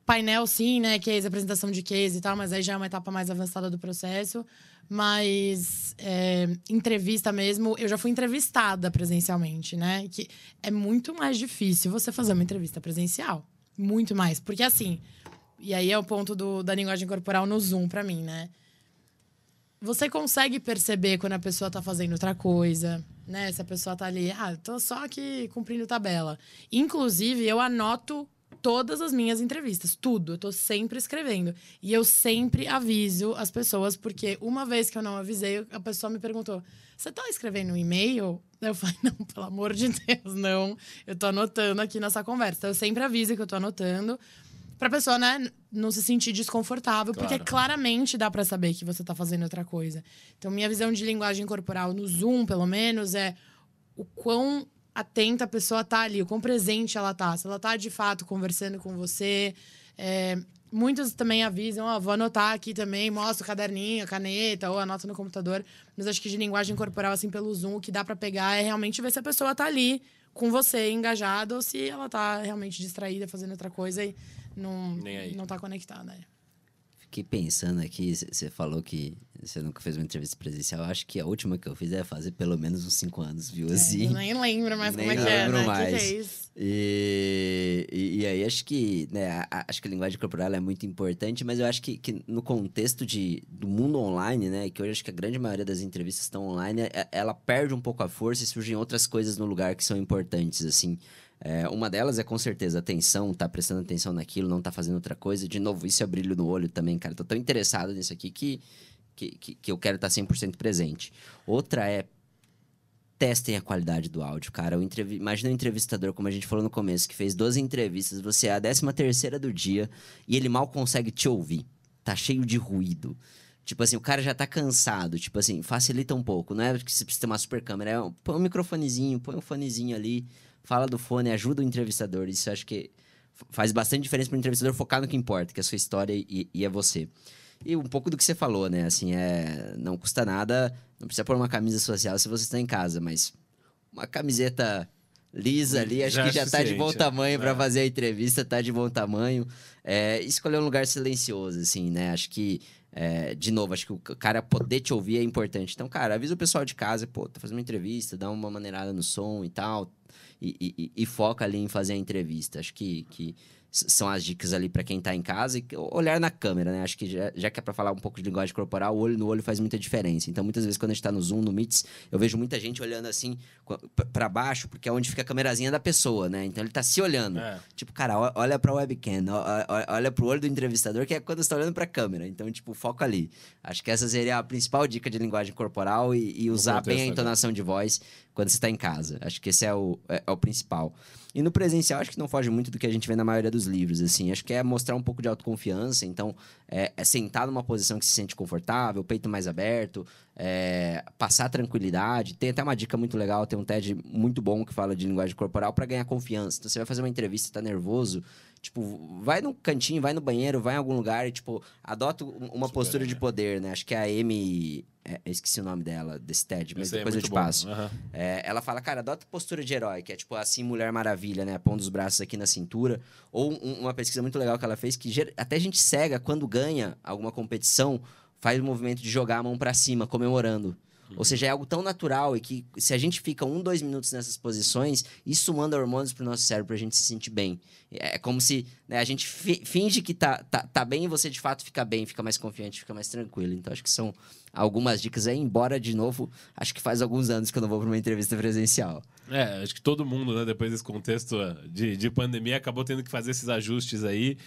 painel sim, né? Case, apresentação de case e tal, mas aí já é uma etapa mais avançada do processo. Mas é, entrevista mesmo, eu já fui entrevistada presencialmente, né? Que é muito mais difícil você fazer uma entrevista presencial. Muito mais. Porque assim, e aí é o ponto do, da linguagem corporal no Zoom para mim, né? Você consegue perceber quando a pessoa tá fazendo outra coisa, né? Se a pessoa tá ali, ah, tô só aqui cumprindo tabela. Inclusive, eu anoto todas as minhas entrevistas, tudo. Eu tô sempre escrevendo. E eu sempre aviso as pessoas, porque uma vez que eu não avisei, a pessoa me perguntou: Você tá escrevendo um e-mail? Eu falei: Não, pelo amor de Deus, não. Eu tô anotando aqui nessa conversa. Então, eu sempre aviso que eu tô anotando. Pra pessoa, né, não se sentir desconfortável, Claro. porque claramente dá pra saber que você tá fazendo outra coisa. Então, minha visão de linguagem corporal no Zoom, pelo menos, é o quão atenta a pessoa tá ali, o quão presente ela tá. Se ela tá de fato conversando com você. É, muitos também avisam, ó, vou anotar aqui também, mostra o caderninho, a caneta, ou anota no computador. Mas acho que de linguagem corporal, assim, pelo Zoom, o que dá pra pegar é realmente ver se a pessoa tá ali com você, engajada, ou se ela tá realmente distraída, fazendo outra coisa e não, não tá conectada. é. Fiquei pensando aqui, você falou que você nunca fez uma entrevista presencial. Acho que a última que eu fiz é fazer pelo menos uns cinco anos, viu? É, Assim. eu nem lembro mais Nem como é que é, lembro né? O mais. que, é? E, e, e aí acho que, né, a- acho que a linguagem corporal é muito importante, mas eu acho que, que no contexto de, do mundo online, né, que hoje acho que a grande maioria das entrevistas estão online, é- ela perde um pouco a força e surgem outras coisas no lugar que são importantes, assim. É, uma delas é com certeza atenção, tá prestando atenção naquilo, não tá fazendo outra coisa. De novo, isso é brilho no olho também, cara. Tô tão interessado nisso aqui que, que, que, que eu quero estar 100% presente. Outra é testem a qualidade do áudio, cara. O entrevi... Imagina um entrevistador, como a gente falou no começo, que fez 12 entrevistas, você é a 13 terceira do dia e ele mal consegue te ouvir. Tá cheio de ruído. Tipo assim, o cara já tá cansado. Tipo assim, facilita um pouco. Não é que você precisa ter uma super câmera. É. Põe um microfonezinho, põe um fonezinho ali, fala do fone, ajuda o entrevistador. Isso acho que faz bastante diferença pro entrevistador focar no que importa, que é a sua história e, e é você. E um pouco do que você falou, né? Assim, é... Não custa nada, não precisa pôr uma camisa social se você está em casa, mas uma camiseta lisa ali, acho Já que é já tá de bom suficiente, tamanho para é. fazer a entrevista, tá de bom tamanho. É, escolher um lugar silencioso, assim, né? Acho que, é, de novo, acho que o cara poder te ouvir é importante. Então, cara, avisa o pessoal de casa, pô, tô fazendo uma entrevista, dá uma maneirada no som e tal, e, e- e- foca ali em fazer a entrevista. Acho que, que são as dicas ali para quem tá em casa e olhar na câmera, né? Acho que já, já que é para falar um pouco de linguagem corporal, o olho no olho faz muita diferença. Então, muitas vezes quando a gente tá no Zoom, no Meets, eu vejo muita gente olhando assim para baixo, porque é onde fica a câmerazinha da pessoa, né? Então ele tá se olhando. É. Tipo, cara, olha pra webcam, olha pro olho do entrevistador, que é quando você tá olhando pra câmera. Então, tipo, foco ali. Acho que essa seria a principal dica de linguagem corporal e, e usar bem a né? entonação de voz quando você tá em casa. Acho que esse é o, é, é o principal. E no presencial, acho que não foge muito do que a gente vê na maioria dos livros, assim. Acho que é mostrar um pouco de autoconfiança. Então, é, é sentar numa posição que se sente confortável, peito mais aberto, é, passar tranquilidade. Tem até uma dica muito legal, tem um TED muito bom que fala de linguagem corporal para ganhar confiança. Então, você vai fazer uma entrevista, tá nervoso, tipo, vai no cantinho, vai no banheiro, vai em algum lugar e, tipo, adota um- uma Super postura de poder, né? Acho que a Amy, é, esqueci o nome dela, desse TED, mas Esse aí é depois eu te bom. passo. É, ela fala, cara, adota postura de herói, que é tipo assim, Mulher Maravilha, né? Pondo os braços aqui na cintura. Ou um- uma pesquisa muito legal que ela fez, que ger- até gente cega, quando ganha alguma competição, faz o movimento de jogar a mão pra cima, comemorando. Ou seja, é algo tão natural e que se a gente fica um, dois minutos nessas posições, isso manda hormônios pro nosso cérebro pra gente se sentir bem. É como se né, a gente fi- finge que tá, tá, tá bem e você de fato fica bem, fica mais confiante, fica mais tranquilo. Então acho que são algumas dicas aí, embora, de novo, acho que faz alguns anos que eu não vou pra uma entrevista presencial. É, acho que todo mundo, né, depois desse contexto de, de pandemia, acabou tendo que fazer esses ajustes aí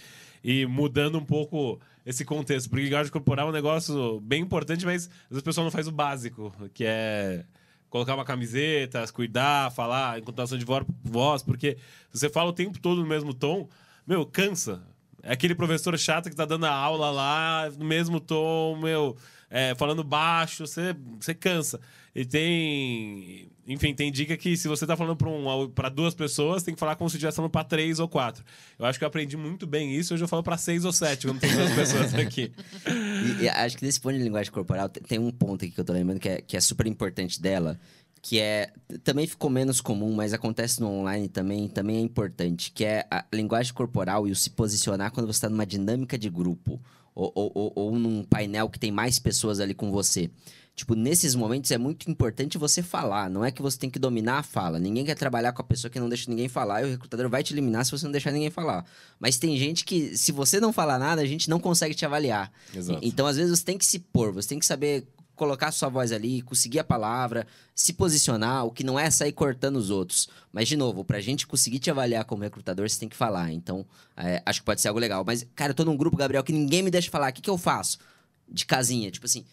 e mudando um pouco esse contexto. Porque linguagem corporal é um negócio bem importante, mas o pessoal não faz o básico, que é colocar uma camiseta, cuidar, falar em contação de vo- voz, porque você fala o tempo todo no mesmo tom, meu, cansa. É aquele professor chato que tá dando a aula lá no mesmo tom, meu, é, falando baixo, você, você cansa. E tem. Enfim, tem dica que se você tá falando pra, um, duas pessoas, tem que falar como se estivesse falando pra três ou quatro. Eu acho que eu aprendi muito bem isso, hoje eu falo pra seis ou sete, quando tem duas pessoas aqui. E, e acho que nesse ponto de linguagem corporal, te- tem um ponto aqui que eu tô lembrando que é, que é super importante dela, que é. Também ficou menos comum, mas acontece no online também, também é importante, que é a linguagem corporal e o se posicionar quando você está numa dinâmica de grupo. Ou, ou, ou, num painel que tem mais pessoas ali com você. Tipo, nesses momentos é muito importante você falar. Não é que você tem que dominar a fala. Ninguém quer trabalhar com a pessoa que não deixa ninguém falar e o recrutador vai te eliminar se você não deixar ninguém falar. Mas tem gente que, se você não falar nada, a gente não consegue te avaliar. Exato. Então, às vezes, você tem que se pôr, você tem que saber colocar sua voz ali, conseguir a palavra, se posicionar, o que não é sair cortando os outros. Mas, de novo, pra gente conseguir te avaliar como recrutador, você tem que falar. Então, é, acho que pode ser algo legal. Mas, cara, eu tô num grupo, Gabriel, que ninguém me deixa falar. O que, que eu faço? De casinha, tipo assim.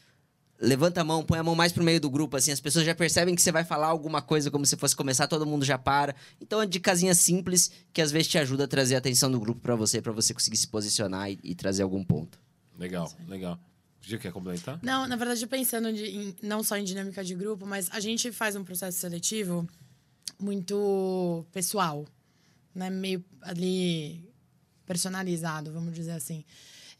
Levanta a mão, põe a mão mais pro meio do grupo, assim, as pessoas já percebem que você vai falar alguma coisa como se fosse começar, todo mundo já para. Então é de casinha simples que às vezes te ajuda a trazer a atenção do grupo pra você, pra você conseguir se posicionar e, e trazer algum ponto. Legal, legal. Gil, quer complementar? Não, na verdade, pensando de- em- não só em dinâmica de grupo, mas a gente faz um processo seletivo muito pessoal, né? Meio ali personalizado, vamos dizer assim.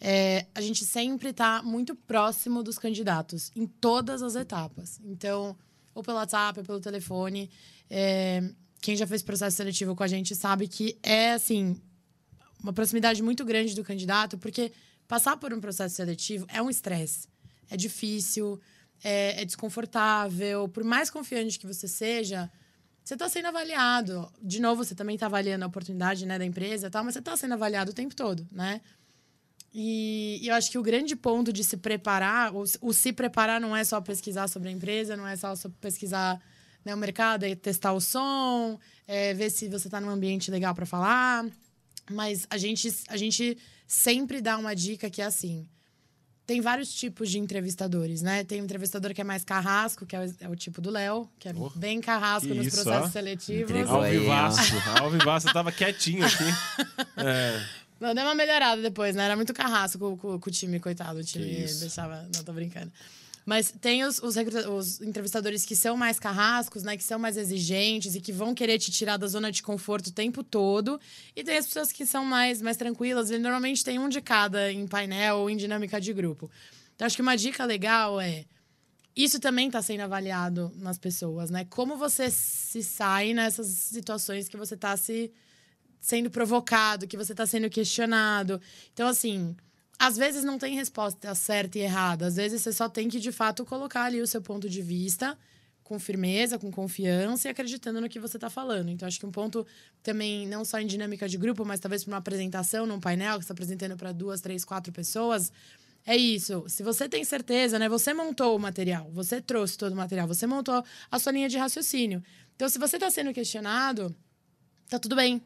É, a gente sempre está muito próximo dos candidatos em todas as etapas. Então, ou pelo WhatsApp, ou pelo telefone. É, quem já fez processo seletivo com a gente sabe que é assim uma proximidade muito grande do candidato, porque passar por um processo seletivo é um estresse. É difícil, é, é desconfortável. Por mais confiante que você seja, você está sendo avaliado. De novo, você também está avaliando a oportunidade né, da empresa tal, mas você está sendo avaliado o tempo todo, né? E, e eu acho que o grande ponto de se preparar, o, o se preparar não é só pesquisar sobre a empresa, não é só pesquisar né, o mercado, é testar o som, é ver se você está num ambiente legal para falar. Mas a gente, a gente sempre dá uma dica que é assim. Tem vários tipos de entrevistadores, né? Tem um entrevistador que é mais carrasco, que é o, é o tipo do Léo, que é Oh, bem carrasco nos isso, processos ó. seletivos. Entregou. Ao aí, ó. vivaço, ao vivaço, eu tava quietinho aqui. É, Não, deu uma melhorada depois, né? Era muito carrasco com, com- com o time, coitado. O time deixava. Não, tô brincando. Mas tem os, os, os entrevistadores que são mais carrascos, né? Que são mais exigentes e que vão querer te tirar da zona de conforto o tempo todo. E tem as pessoas que são mais, mais tranquilas. E normalmente tem um de cada em painel ou em dinâmica de grupo. Então, acho que uma dica legal é. Isso também está sendo avaliado nas pessoas, né? Como você se sai nessas situações que você está se sendo provocado, que você está sendo questionado. Então, assim, às vezes não tem resposta certa e errada. Às vezes você só tem que, de fato, colocar ali o seu ponto de vista com firmeza, com confiança e acreditando no que você está falando. Então, acho que um ponto também, não só em dinâmica de grupo, mas talvez para uma apresentação, num painel que você está apresentando para duas, três, quatro pessoas, é isso. Se você tem certeza, né? Você montou o material, você trouxe todo o material, você montou a sua linha de raciocínio. Então, se você está sendo questionado, tá tudo bem.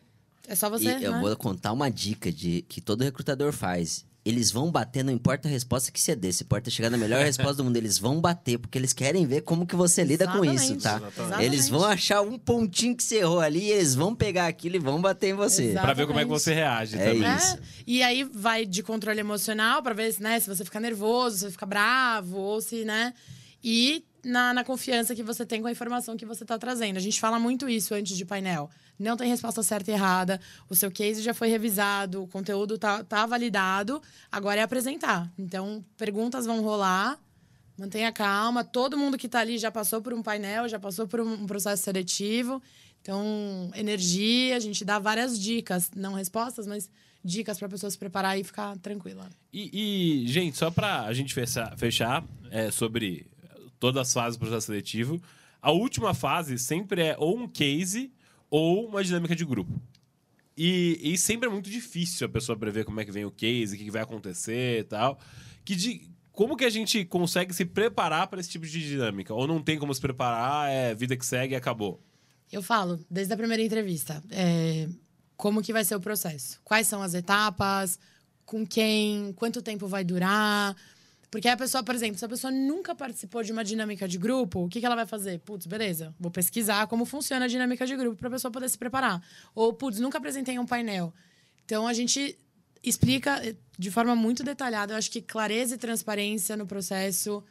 É só você. e eu né? vou contar uma dica de que todo recrutador faz. Eles vão bater, não importa a resposta que você dê. Você pode ter chegado na melhor resposta do mundo. Eles vão bater, porque eles querem ver como que você lida com isso, tá? Exatamente. Eles vão achar um pontinho que você errou ali, eles vão pegar aquilo e vão bater em você. Pra ver como é que você reage É também. isso. É, e aí vai de controle emocional pra ver né, se você fica nervoso, se você fica bravo, ou se, né? E na, na confiança que você tem com a informação que você está trazendo. A gente fala muito isso antes de painel. Não tem resposta certa e errada. O seu case já foi revisado, o conteúdo tá, tá validado. Agora é apresentar. Então, perguntas vão rolar. mantenha calma. Todo mundo que está ali já passou por um painel, já passou por um processo seletivo. Então, energia, a gente dá várias dicas, não respostas, mas dicas para a pessoa se preparar e ficar tranquila. E, e gente, só para a gente fechar, fechar é, sobre todas as fases do processo seletivo, a última fase sempre é ou um case ou uma dinâmica de grupo. E, e sempre é muito difícil a pessoa prever como é que vem o case, o que, vai acontecer e tal. Que de, como que a gente consegue se preparar para esse tipo de dinâmica? Ou não tem como se preparar, é vida que segue e acabou? Eu falo, desde a primeira entrevista, é, como que vai ser o processo? Quais são as etapas? Com quem? Quanto tempo vai durar? Porque a pessoa, por exemplo, se a pessoa nunca participou de uma dinâmica de grupo, o que, que ela vai fazer? Putz, beleza, vou pesquisar como funciona a dinâmica de grupo para a pessoa poder se preparar. Ou, putz, nunca apresentei um painel. Então, a gente explica eh, de forma muito detalhada. Eu acho que clareza e transparência no processo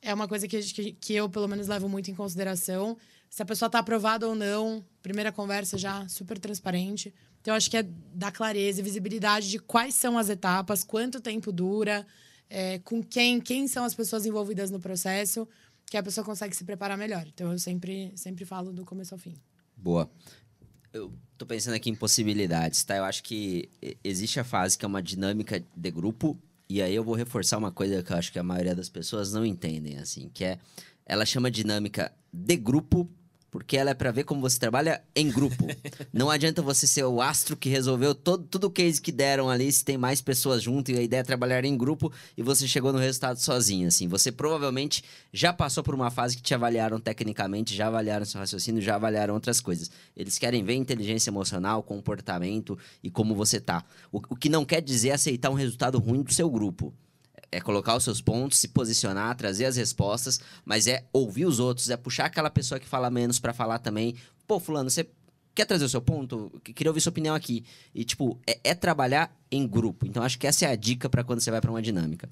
é uma coisa que, que, que eu, pelo menos, levo muito em consideração. Se a pessoa está aprovada ou não, primeira conversa já super transparente. Então, eu acho que é dar clareza e visibilidade de quais são as etapas, quanto tempo dura é, com quem, quem são as pessoas envolvidas no processo, que a pessoa consegue se preparar melhor. Então eu sempre, sempre falo do começo ao fim. Boa. Eu tô pensando aqui em possibilidades, tá? Eu acho que existe a fase que é uma dinâmica de grupo, e aí eu vou reforçar uma coisa que eu acho que a maioria das pessoas não entendem, assim, que é ela chama dinâmica de grupo porque ela é para ver como você trabalha em grupo. Não adianta você ser o astro que resolveu todo, tudo o case que deram ali, se tem mais pessoas junto e a ideia é trabalhar em grupo e você chegou no resultado sozinho, assim. Você provavelmente já passou por uma fase que te avaliaram tecnicamente, já avaliaram seu raciocínio, já avaliaram outras coisas. Eles querem ver inteligência emocional, comportamento e como você tá. O, o que não quer dizer aceitar um resultado ruim do seu grupo é colocar os seus pontos, se posicionar, trazer as respostas, mas é ouvir os outros, é puxar aquela pessoa que fala menos para falar também. Pô, fulano, você quer trazer o seu ponto? Queria ouvir sua opinião aqui. E, tipo, é, é trabalhar em grupo. Então, acho que essa é a dica para quando você vai para uma dinâmica.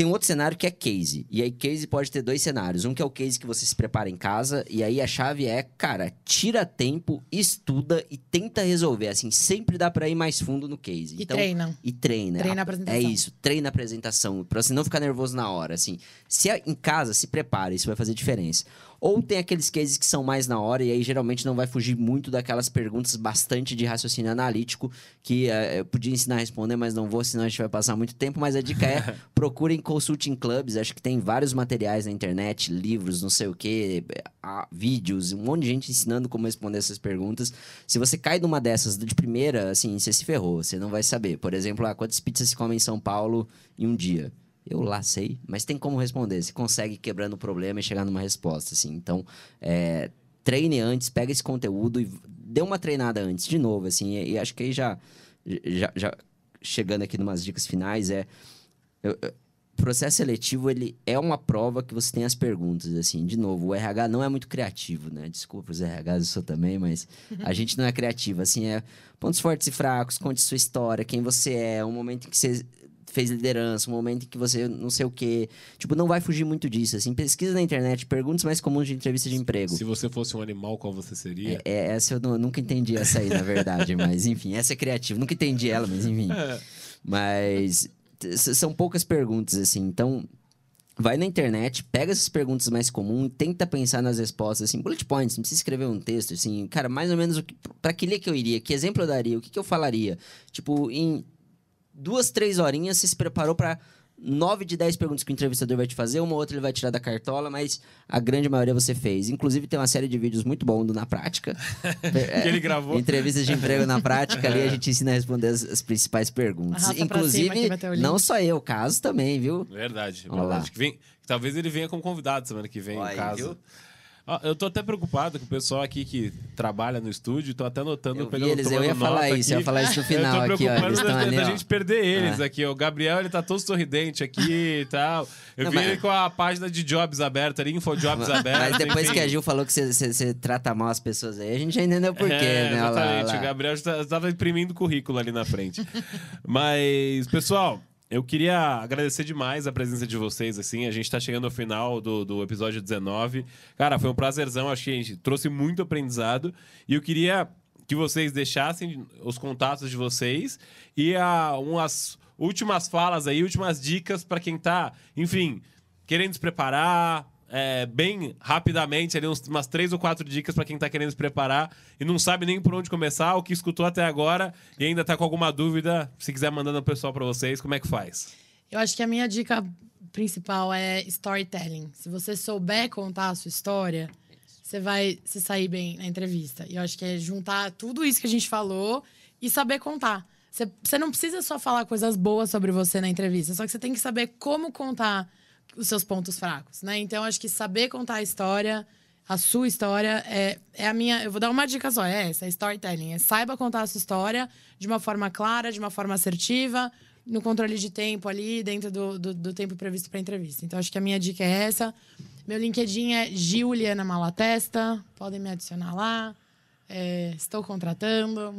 Tem um outro cenário que é case. E aí, case pode ter dois cenários. Um que é o case que você se prepara em casa. E aí, a chave é, cara, tira tempo, estuda e tenta resolver. Assim, sempre dá para ir mais fundo no case. E então, treina. E treina. Treina a apresentação. É isso, treina a apresentação. Pra você não ficar nervoso na hora. Assim, se é em casa, se prepare. Isso vai fazer diferença. Ou tem aqueles cases que são mais na hora, e aí geralmente não vai fugir muito daquelas perguntas bastante de raciocínio analítico, que uh, eu podia ensinar a responder, mas não vou, senão a gente vai passar muito tempo. Mas a dica é: procurem consulting clubs. Acho que tem vários materiais na internet, livros, não sei o quê, vídeos, um monte de gente ensinando como responder essas perguntas. Se você cai numa dessas de primeira, assim, você se ferrou, você não vai saber. Por exemplo, ah, quantas pizzas se come em São Paulo em um dia? Eu lá sei, mas tem como responder. Você consegue quebrando o problema e chegar numa resposta, assim. Então, é, treine antes, pega esse conteúdo e dê uma treinada antes, de novo, assim. E, e acho que aí já, já, já chegando aqui numas dicas finais, é... Eu, o processo seletivo, ele é uma prova que você tem as perguntas, assim. De novo, o RH não é muito criativo, né? Desculpa os RHs, eu sou também, mas a gente não é criativo. Assim, é pontos fortes e fracos, conte sua história, quem você é, um momento em que você fez liderança, um momento em que você não sei o quê. Tipo, não vai fugir muito disso. Assim, pesquisa na internet, perguntas mais comuns de entrevista de emprego. Se você fosse um animal, qual você seria? É, é essa eu não, nunca entendi essa aí, na verdade. mas, enfim, essa é criativa. Nunca entendi ela, mas enfim. É. Mas são poucas perguntas, assim. Então, vai na internet, pega essas perguntas mais comuns, tenta pensar nas respostas, assim, bullet points, não precisa escrever um texto, assim, cara, mais ou menos para que ler que eu iria, que exemplo eu daria, o que, que eu falaria? Tipo, em duas, três horinhas, você se preparou para nove de dez perguntas que o entrevistador vai te fazer, uma outra ele vai tirar da cartola, mas a grande maioria você fez. Inclusive, tem uma série de vídeos muito bom do Na Prática. que ele gravou. Entrevistas de emprego na prática, ali a gente ensina a responder as, as principais perguntas. Arrasta Inclusive, não só eu, caso também, viu? Verdade, verdade. Que vem, talvez ele venha como convidado semana que vem, no caso. Viu? Eu tô até preocupado com o pessoal aqui que trabalha no estúdio, tô até notando, eu pegando eles, Eu ia falar isso, aqui. ia falar isso no final. eu tô preocupado aqui, da, da gente perder eles ah. aqui. O Gabriel, ele tá todo sorridente aqui e tal. Eu Não, vi mas... ele com a página de jobs aberta ali, InfoJobs aberta. Mas depois enfim. que a Gil falou que você trata mal as pessoas aí, a gente já entendeu por quê, é, né? Exatamente, lá, lá. o Gabriel estava imprimindo currículo ali na frente. mas, pessoal... Eu queria agradecer demais a presença de vocês, assim. A gente está chegando ao final do, do episódio 19. Cara, foi um prazerzão. Acho que a gente trouxe muito aprendizado. E eu queria que vocês deixassem os contatos de vocês e a, umas últimas falas aí, últimas dicas para quem tá, enfim, querendo se preparar, é, bem rapidamente, ali uns, umas três ou quatro dicas para quem está querendo se preparar e não sabe nem por onde começar, o que escutou até agora e ainda está com alguma dúvida, se quiser mandando o pessoal para vocês, como é que faz? Eu acho que a minha dica principal é storytelling. Se você souber contar a sua história, você vai se sair bem na entrevista. E eu acho que é juntar tudo isso que a gente falou e saber contar. Você, você não precisa só falar coisas boas sobre você na entrevista, só que você tem que saber como contar os seus pontos fracos, né? Então, acho que saber contar a história, a sua história, é, é a minha. Eu vou dar uma dica só: é essa, é storytelling. É saiba contar a sua história de uma forma clara, de uma forma assertiva, no controle de tempo ali, dentro do, do, do tempo previsto para entrevista. Então, acho que a minha dica é essa. Meu LinkedIn é Giuliana Malatesta. Podem me adicionar lá. É, estou contratando.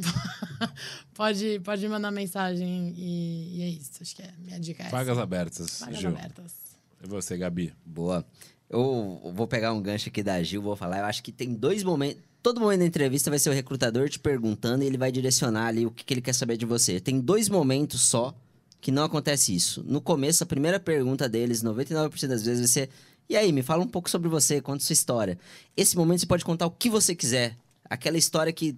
pode, pode mandar mensagem e, e, é isso. Acho que é minha dica é Vagas abertas. Vagas Gil. abertas. E você, Gabi? Boa. Eu vou pegar um gancho aqui da Gil, vou falar. Eu acho que tem dois momentos. Todo momento da entrevista vai ser o recrutador te perguntando e ele vai direcionar ali o que, que ele quer saber de você. Tem dois momentos só que não acontece isso. No começo, a primeira pergunta deles, 99% das vezes, vai ser: E aí, me fala um pouco sobre você, conta sua história. Esse momento você pode contar o que você quiser. Aquela história que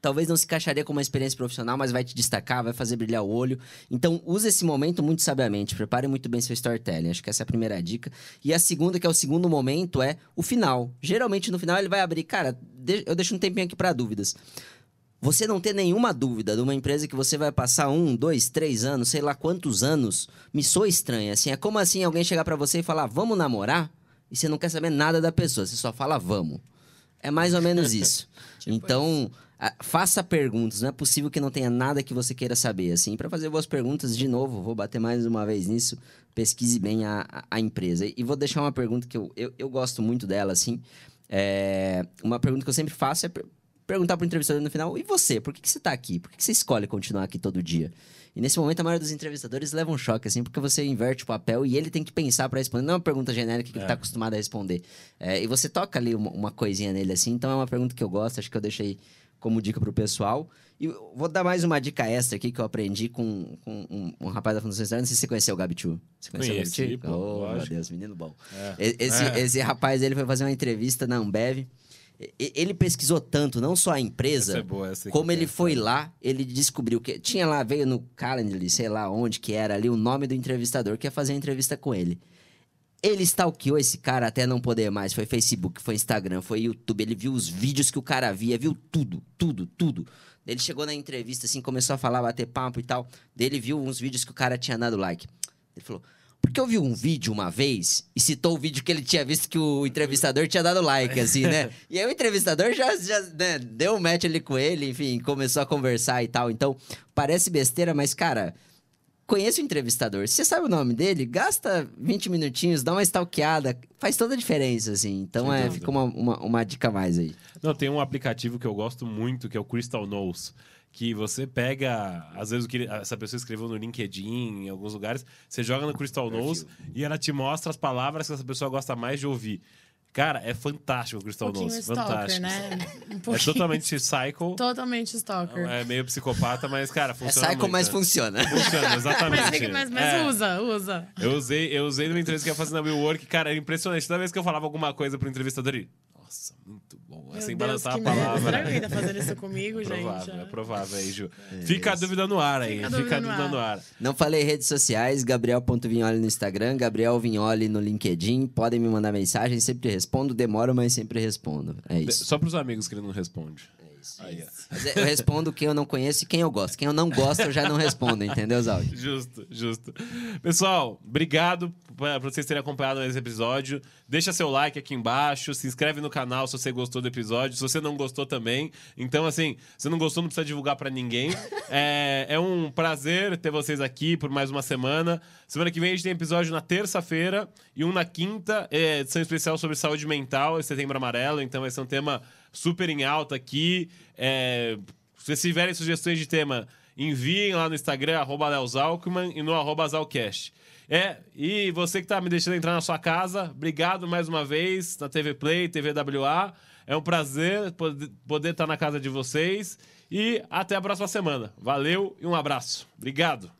talvez não se encaixaria com uma experiência profissional, mas vai te destacar, vai fazer brilhar o olho. Então, use esse momento muito sabiamente. Prepare muito bem seu storytelling. Acho que essa é a primeira dica. E a segunda, que é o segundo momento, é o final. Geralmente, no final, ele vai abrir. Cara, eu deixo um tempinho aqui para dúvidas. Você não ter nenhuma dúvida de uma empresa que você vai passar um, dois, três anos, sei lá quantos anos, me soa estranha. Assim, é como assim alguém chegar para você e falar, vamos namorar? E você não quer saber nada da pessoa, você só fala, vamos. É mais ou menos isso. tipo então, isso faça perguntas. Não é possível que não tenha nada que você queira saber. Assim, para fazer boas perguntas, de novo, vou bater mais uma vez nisso. Pesquise bem a, a, empresa. E vou deixar uma pergunta que eu, eu, eu gosto muito dela, assim. É, uma pergunta que eu sempre faço é perguntar para o entrevistador no final: e você? Por que, que você está aqui? Por que, que você escolhe continuar aqui todo dia? E nesse momento, a maioria dos entrevistadores leva um choque, assim, porque você inverte o papel e ele tem que pensar para responder. Não é uma pergunta genérica que é. ele está acostumado a responder. É, e você toca ali uma, uma, coisinha nele, assim. Então, é uma pergunta que eu gosto, acho que eu deixei como dica para o pessoal. E vou dar mais uma dica extra aqui que eu aprendi com, com um, um, rapaz da Fundação Estrada. Não sei se você conheceu o Gabitu. Você conheceu Conheci, o Gabitu? Oh, meu Deus, menino bom. É. Esse, é. esse rapaz, ele foi fazer uma entrevista na Ambev. Ele pesquisou tanto, não só a empresa, é boa, como ele foi lá, ele descobriu que tinha lá, veio no Calendly, sei lá onde que era ali, o nome do entrevistador que ia fazer a entrevista com ele. Ele stalkeou esse cara até não poder mais. Foi Facebook, foi Instagram, foi YouTube. Ele viu os vídeos que o cara via, viu tudo, tudo, tudo. Ele chegou na entrevista, assim, começou a falar, bater papo e tal. Ele viu uns vídeos que o cara tinha dado like. Ele falou: porque eu vi um vídeo uma vez e citou o vídeo que ele tinha visto que o entrevistador tinha dado like, assim, né? e aí o entrevistador já, já né, deu um match ali com ele, enfim, começou a conversar e tal. Então, parece besteira, mas, cara, conheça o entrevistador. Se você sabe o nome dele, gasta 20 minutinhos, dá uma stalkeada, faz toda a diferença, assim. Então, é, fica uma, uma, uma dica a mais aí. Não, tem um aplicativo que eu gosto muito, que é o Crystal Knows que você pega, às vezes o que essa pessoa escreveu no LinkedIn, em alguns lugares, você joga no Crystal Nose e ela te mostra as palavras que essa pessoa gosta mais de ouvir. Cara, é fantástico o Crystal um. Stalker, fantástico. Né? Um é totalmente psycho. Totalmente stalker. É meio psicopata, mas, cara, funciona. É psycho, muito, mas né? funciona. Funciona, exatamente. mas, mas é. usa, usa. Eu usei, eu usei numa entrevista que eu ia fazer na Will Work, cara, era impressionante. Toda vez que eu falava alguma coisa pro entrevistador, ele. Nossa, muito bom. Meu Sem Deus, balançar a palavra. Será que ele tá fazendo isso comigo, é provável, gente? É provável aí, Ju. Fica a dúvida no ar aí. Fica a Fica a dúvida dúvida no no ar. Não falei redes sociais, Gabriel.Vinholi no Instagram, Gabriel Vinholi no LinkedIn. Podem me mandar mensagem, sempre respondo. Demoro, mas sempre respondo. É isso. Só pros amigos que ele não responde. É isso. Aí, Mas eu respondo quem eu não conheço e quem eu gosto. Quem eu não gosto, eu já não respondo, entendeu, Zaldi? Justo, justo. Pessoal, obrigado por vocês terem acompanhado esse episódio. Deixa seu like aqui embaixo, se inscreve no canal se você gostou do episódio, se você não gostou também. Então, assim, se não gostou, não precisa divulgar para ninguém. É, é um prazer ter vocês aqui por mais uma semana. Semana que vem a gente tem episódio na terça-feira e um na quinta, é, edição especial sobre saúde mental, setembro amarelo. Então, esse é um tema super em alta aqui. É, se vocês tiverem sugestões de tema, enviem lá no Instagram, arroba Leozalkman e no arroba Zalcast. É, e você que tá me deixando entrar na sua casa, obrigado mais uma vez na TV Play, TV WA. É um prazer poder estar na casa de vocês. E até a próxima semana. Valeu e um abraço. Obrigado.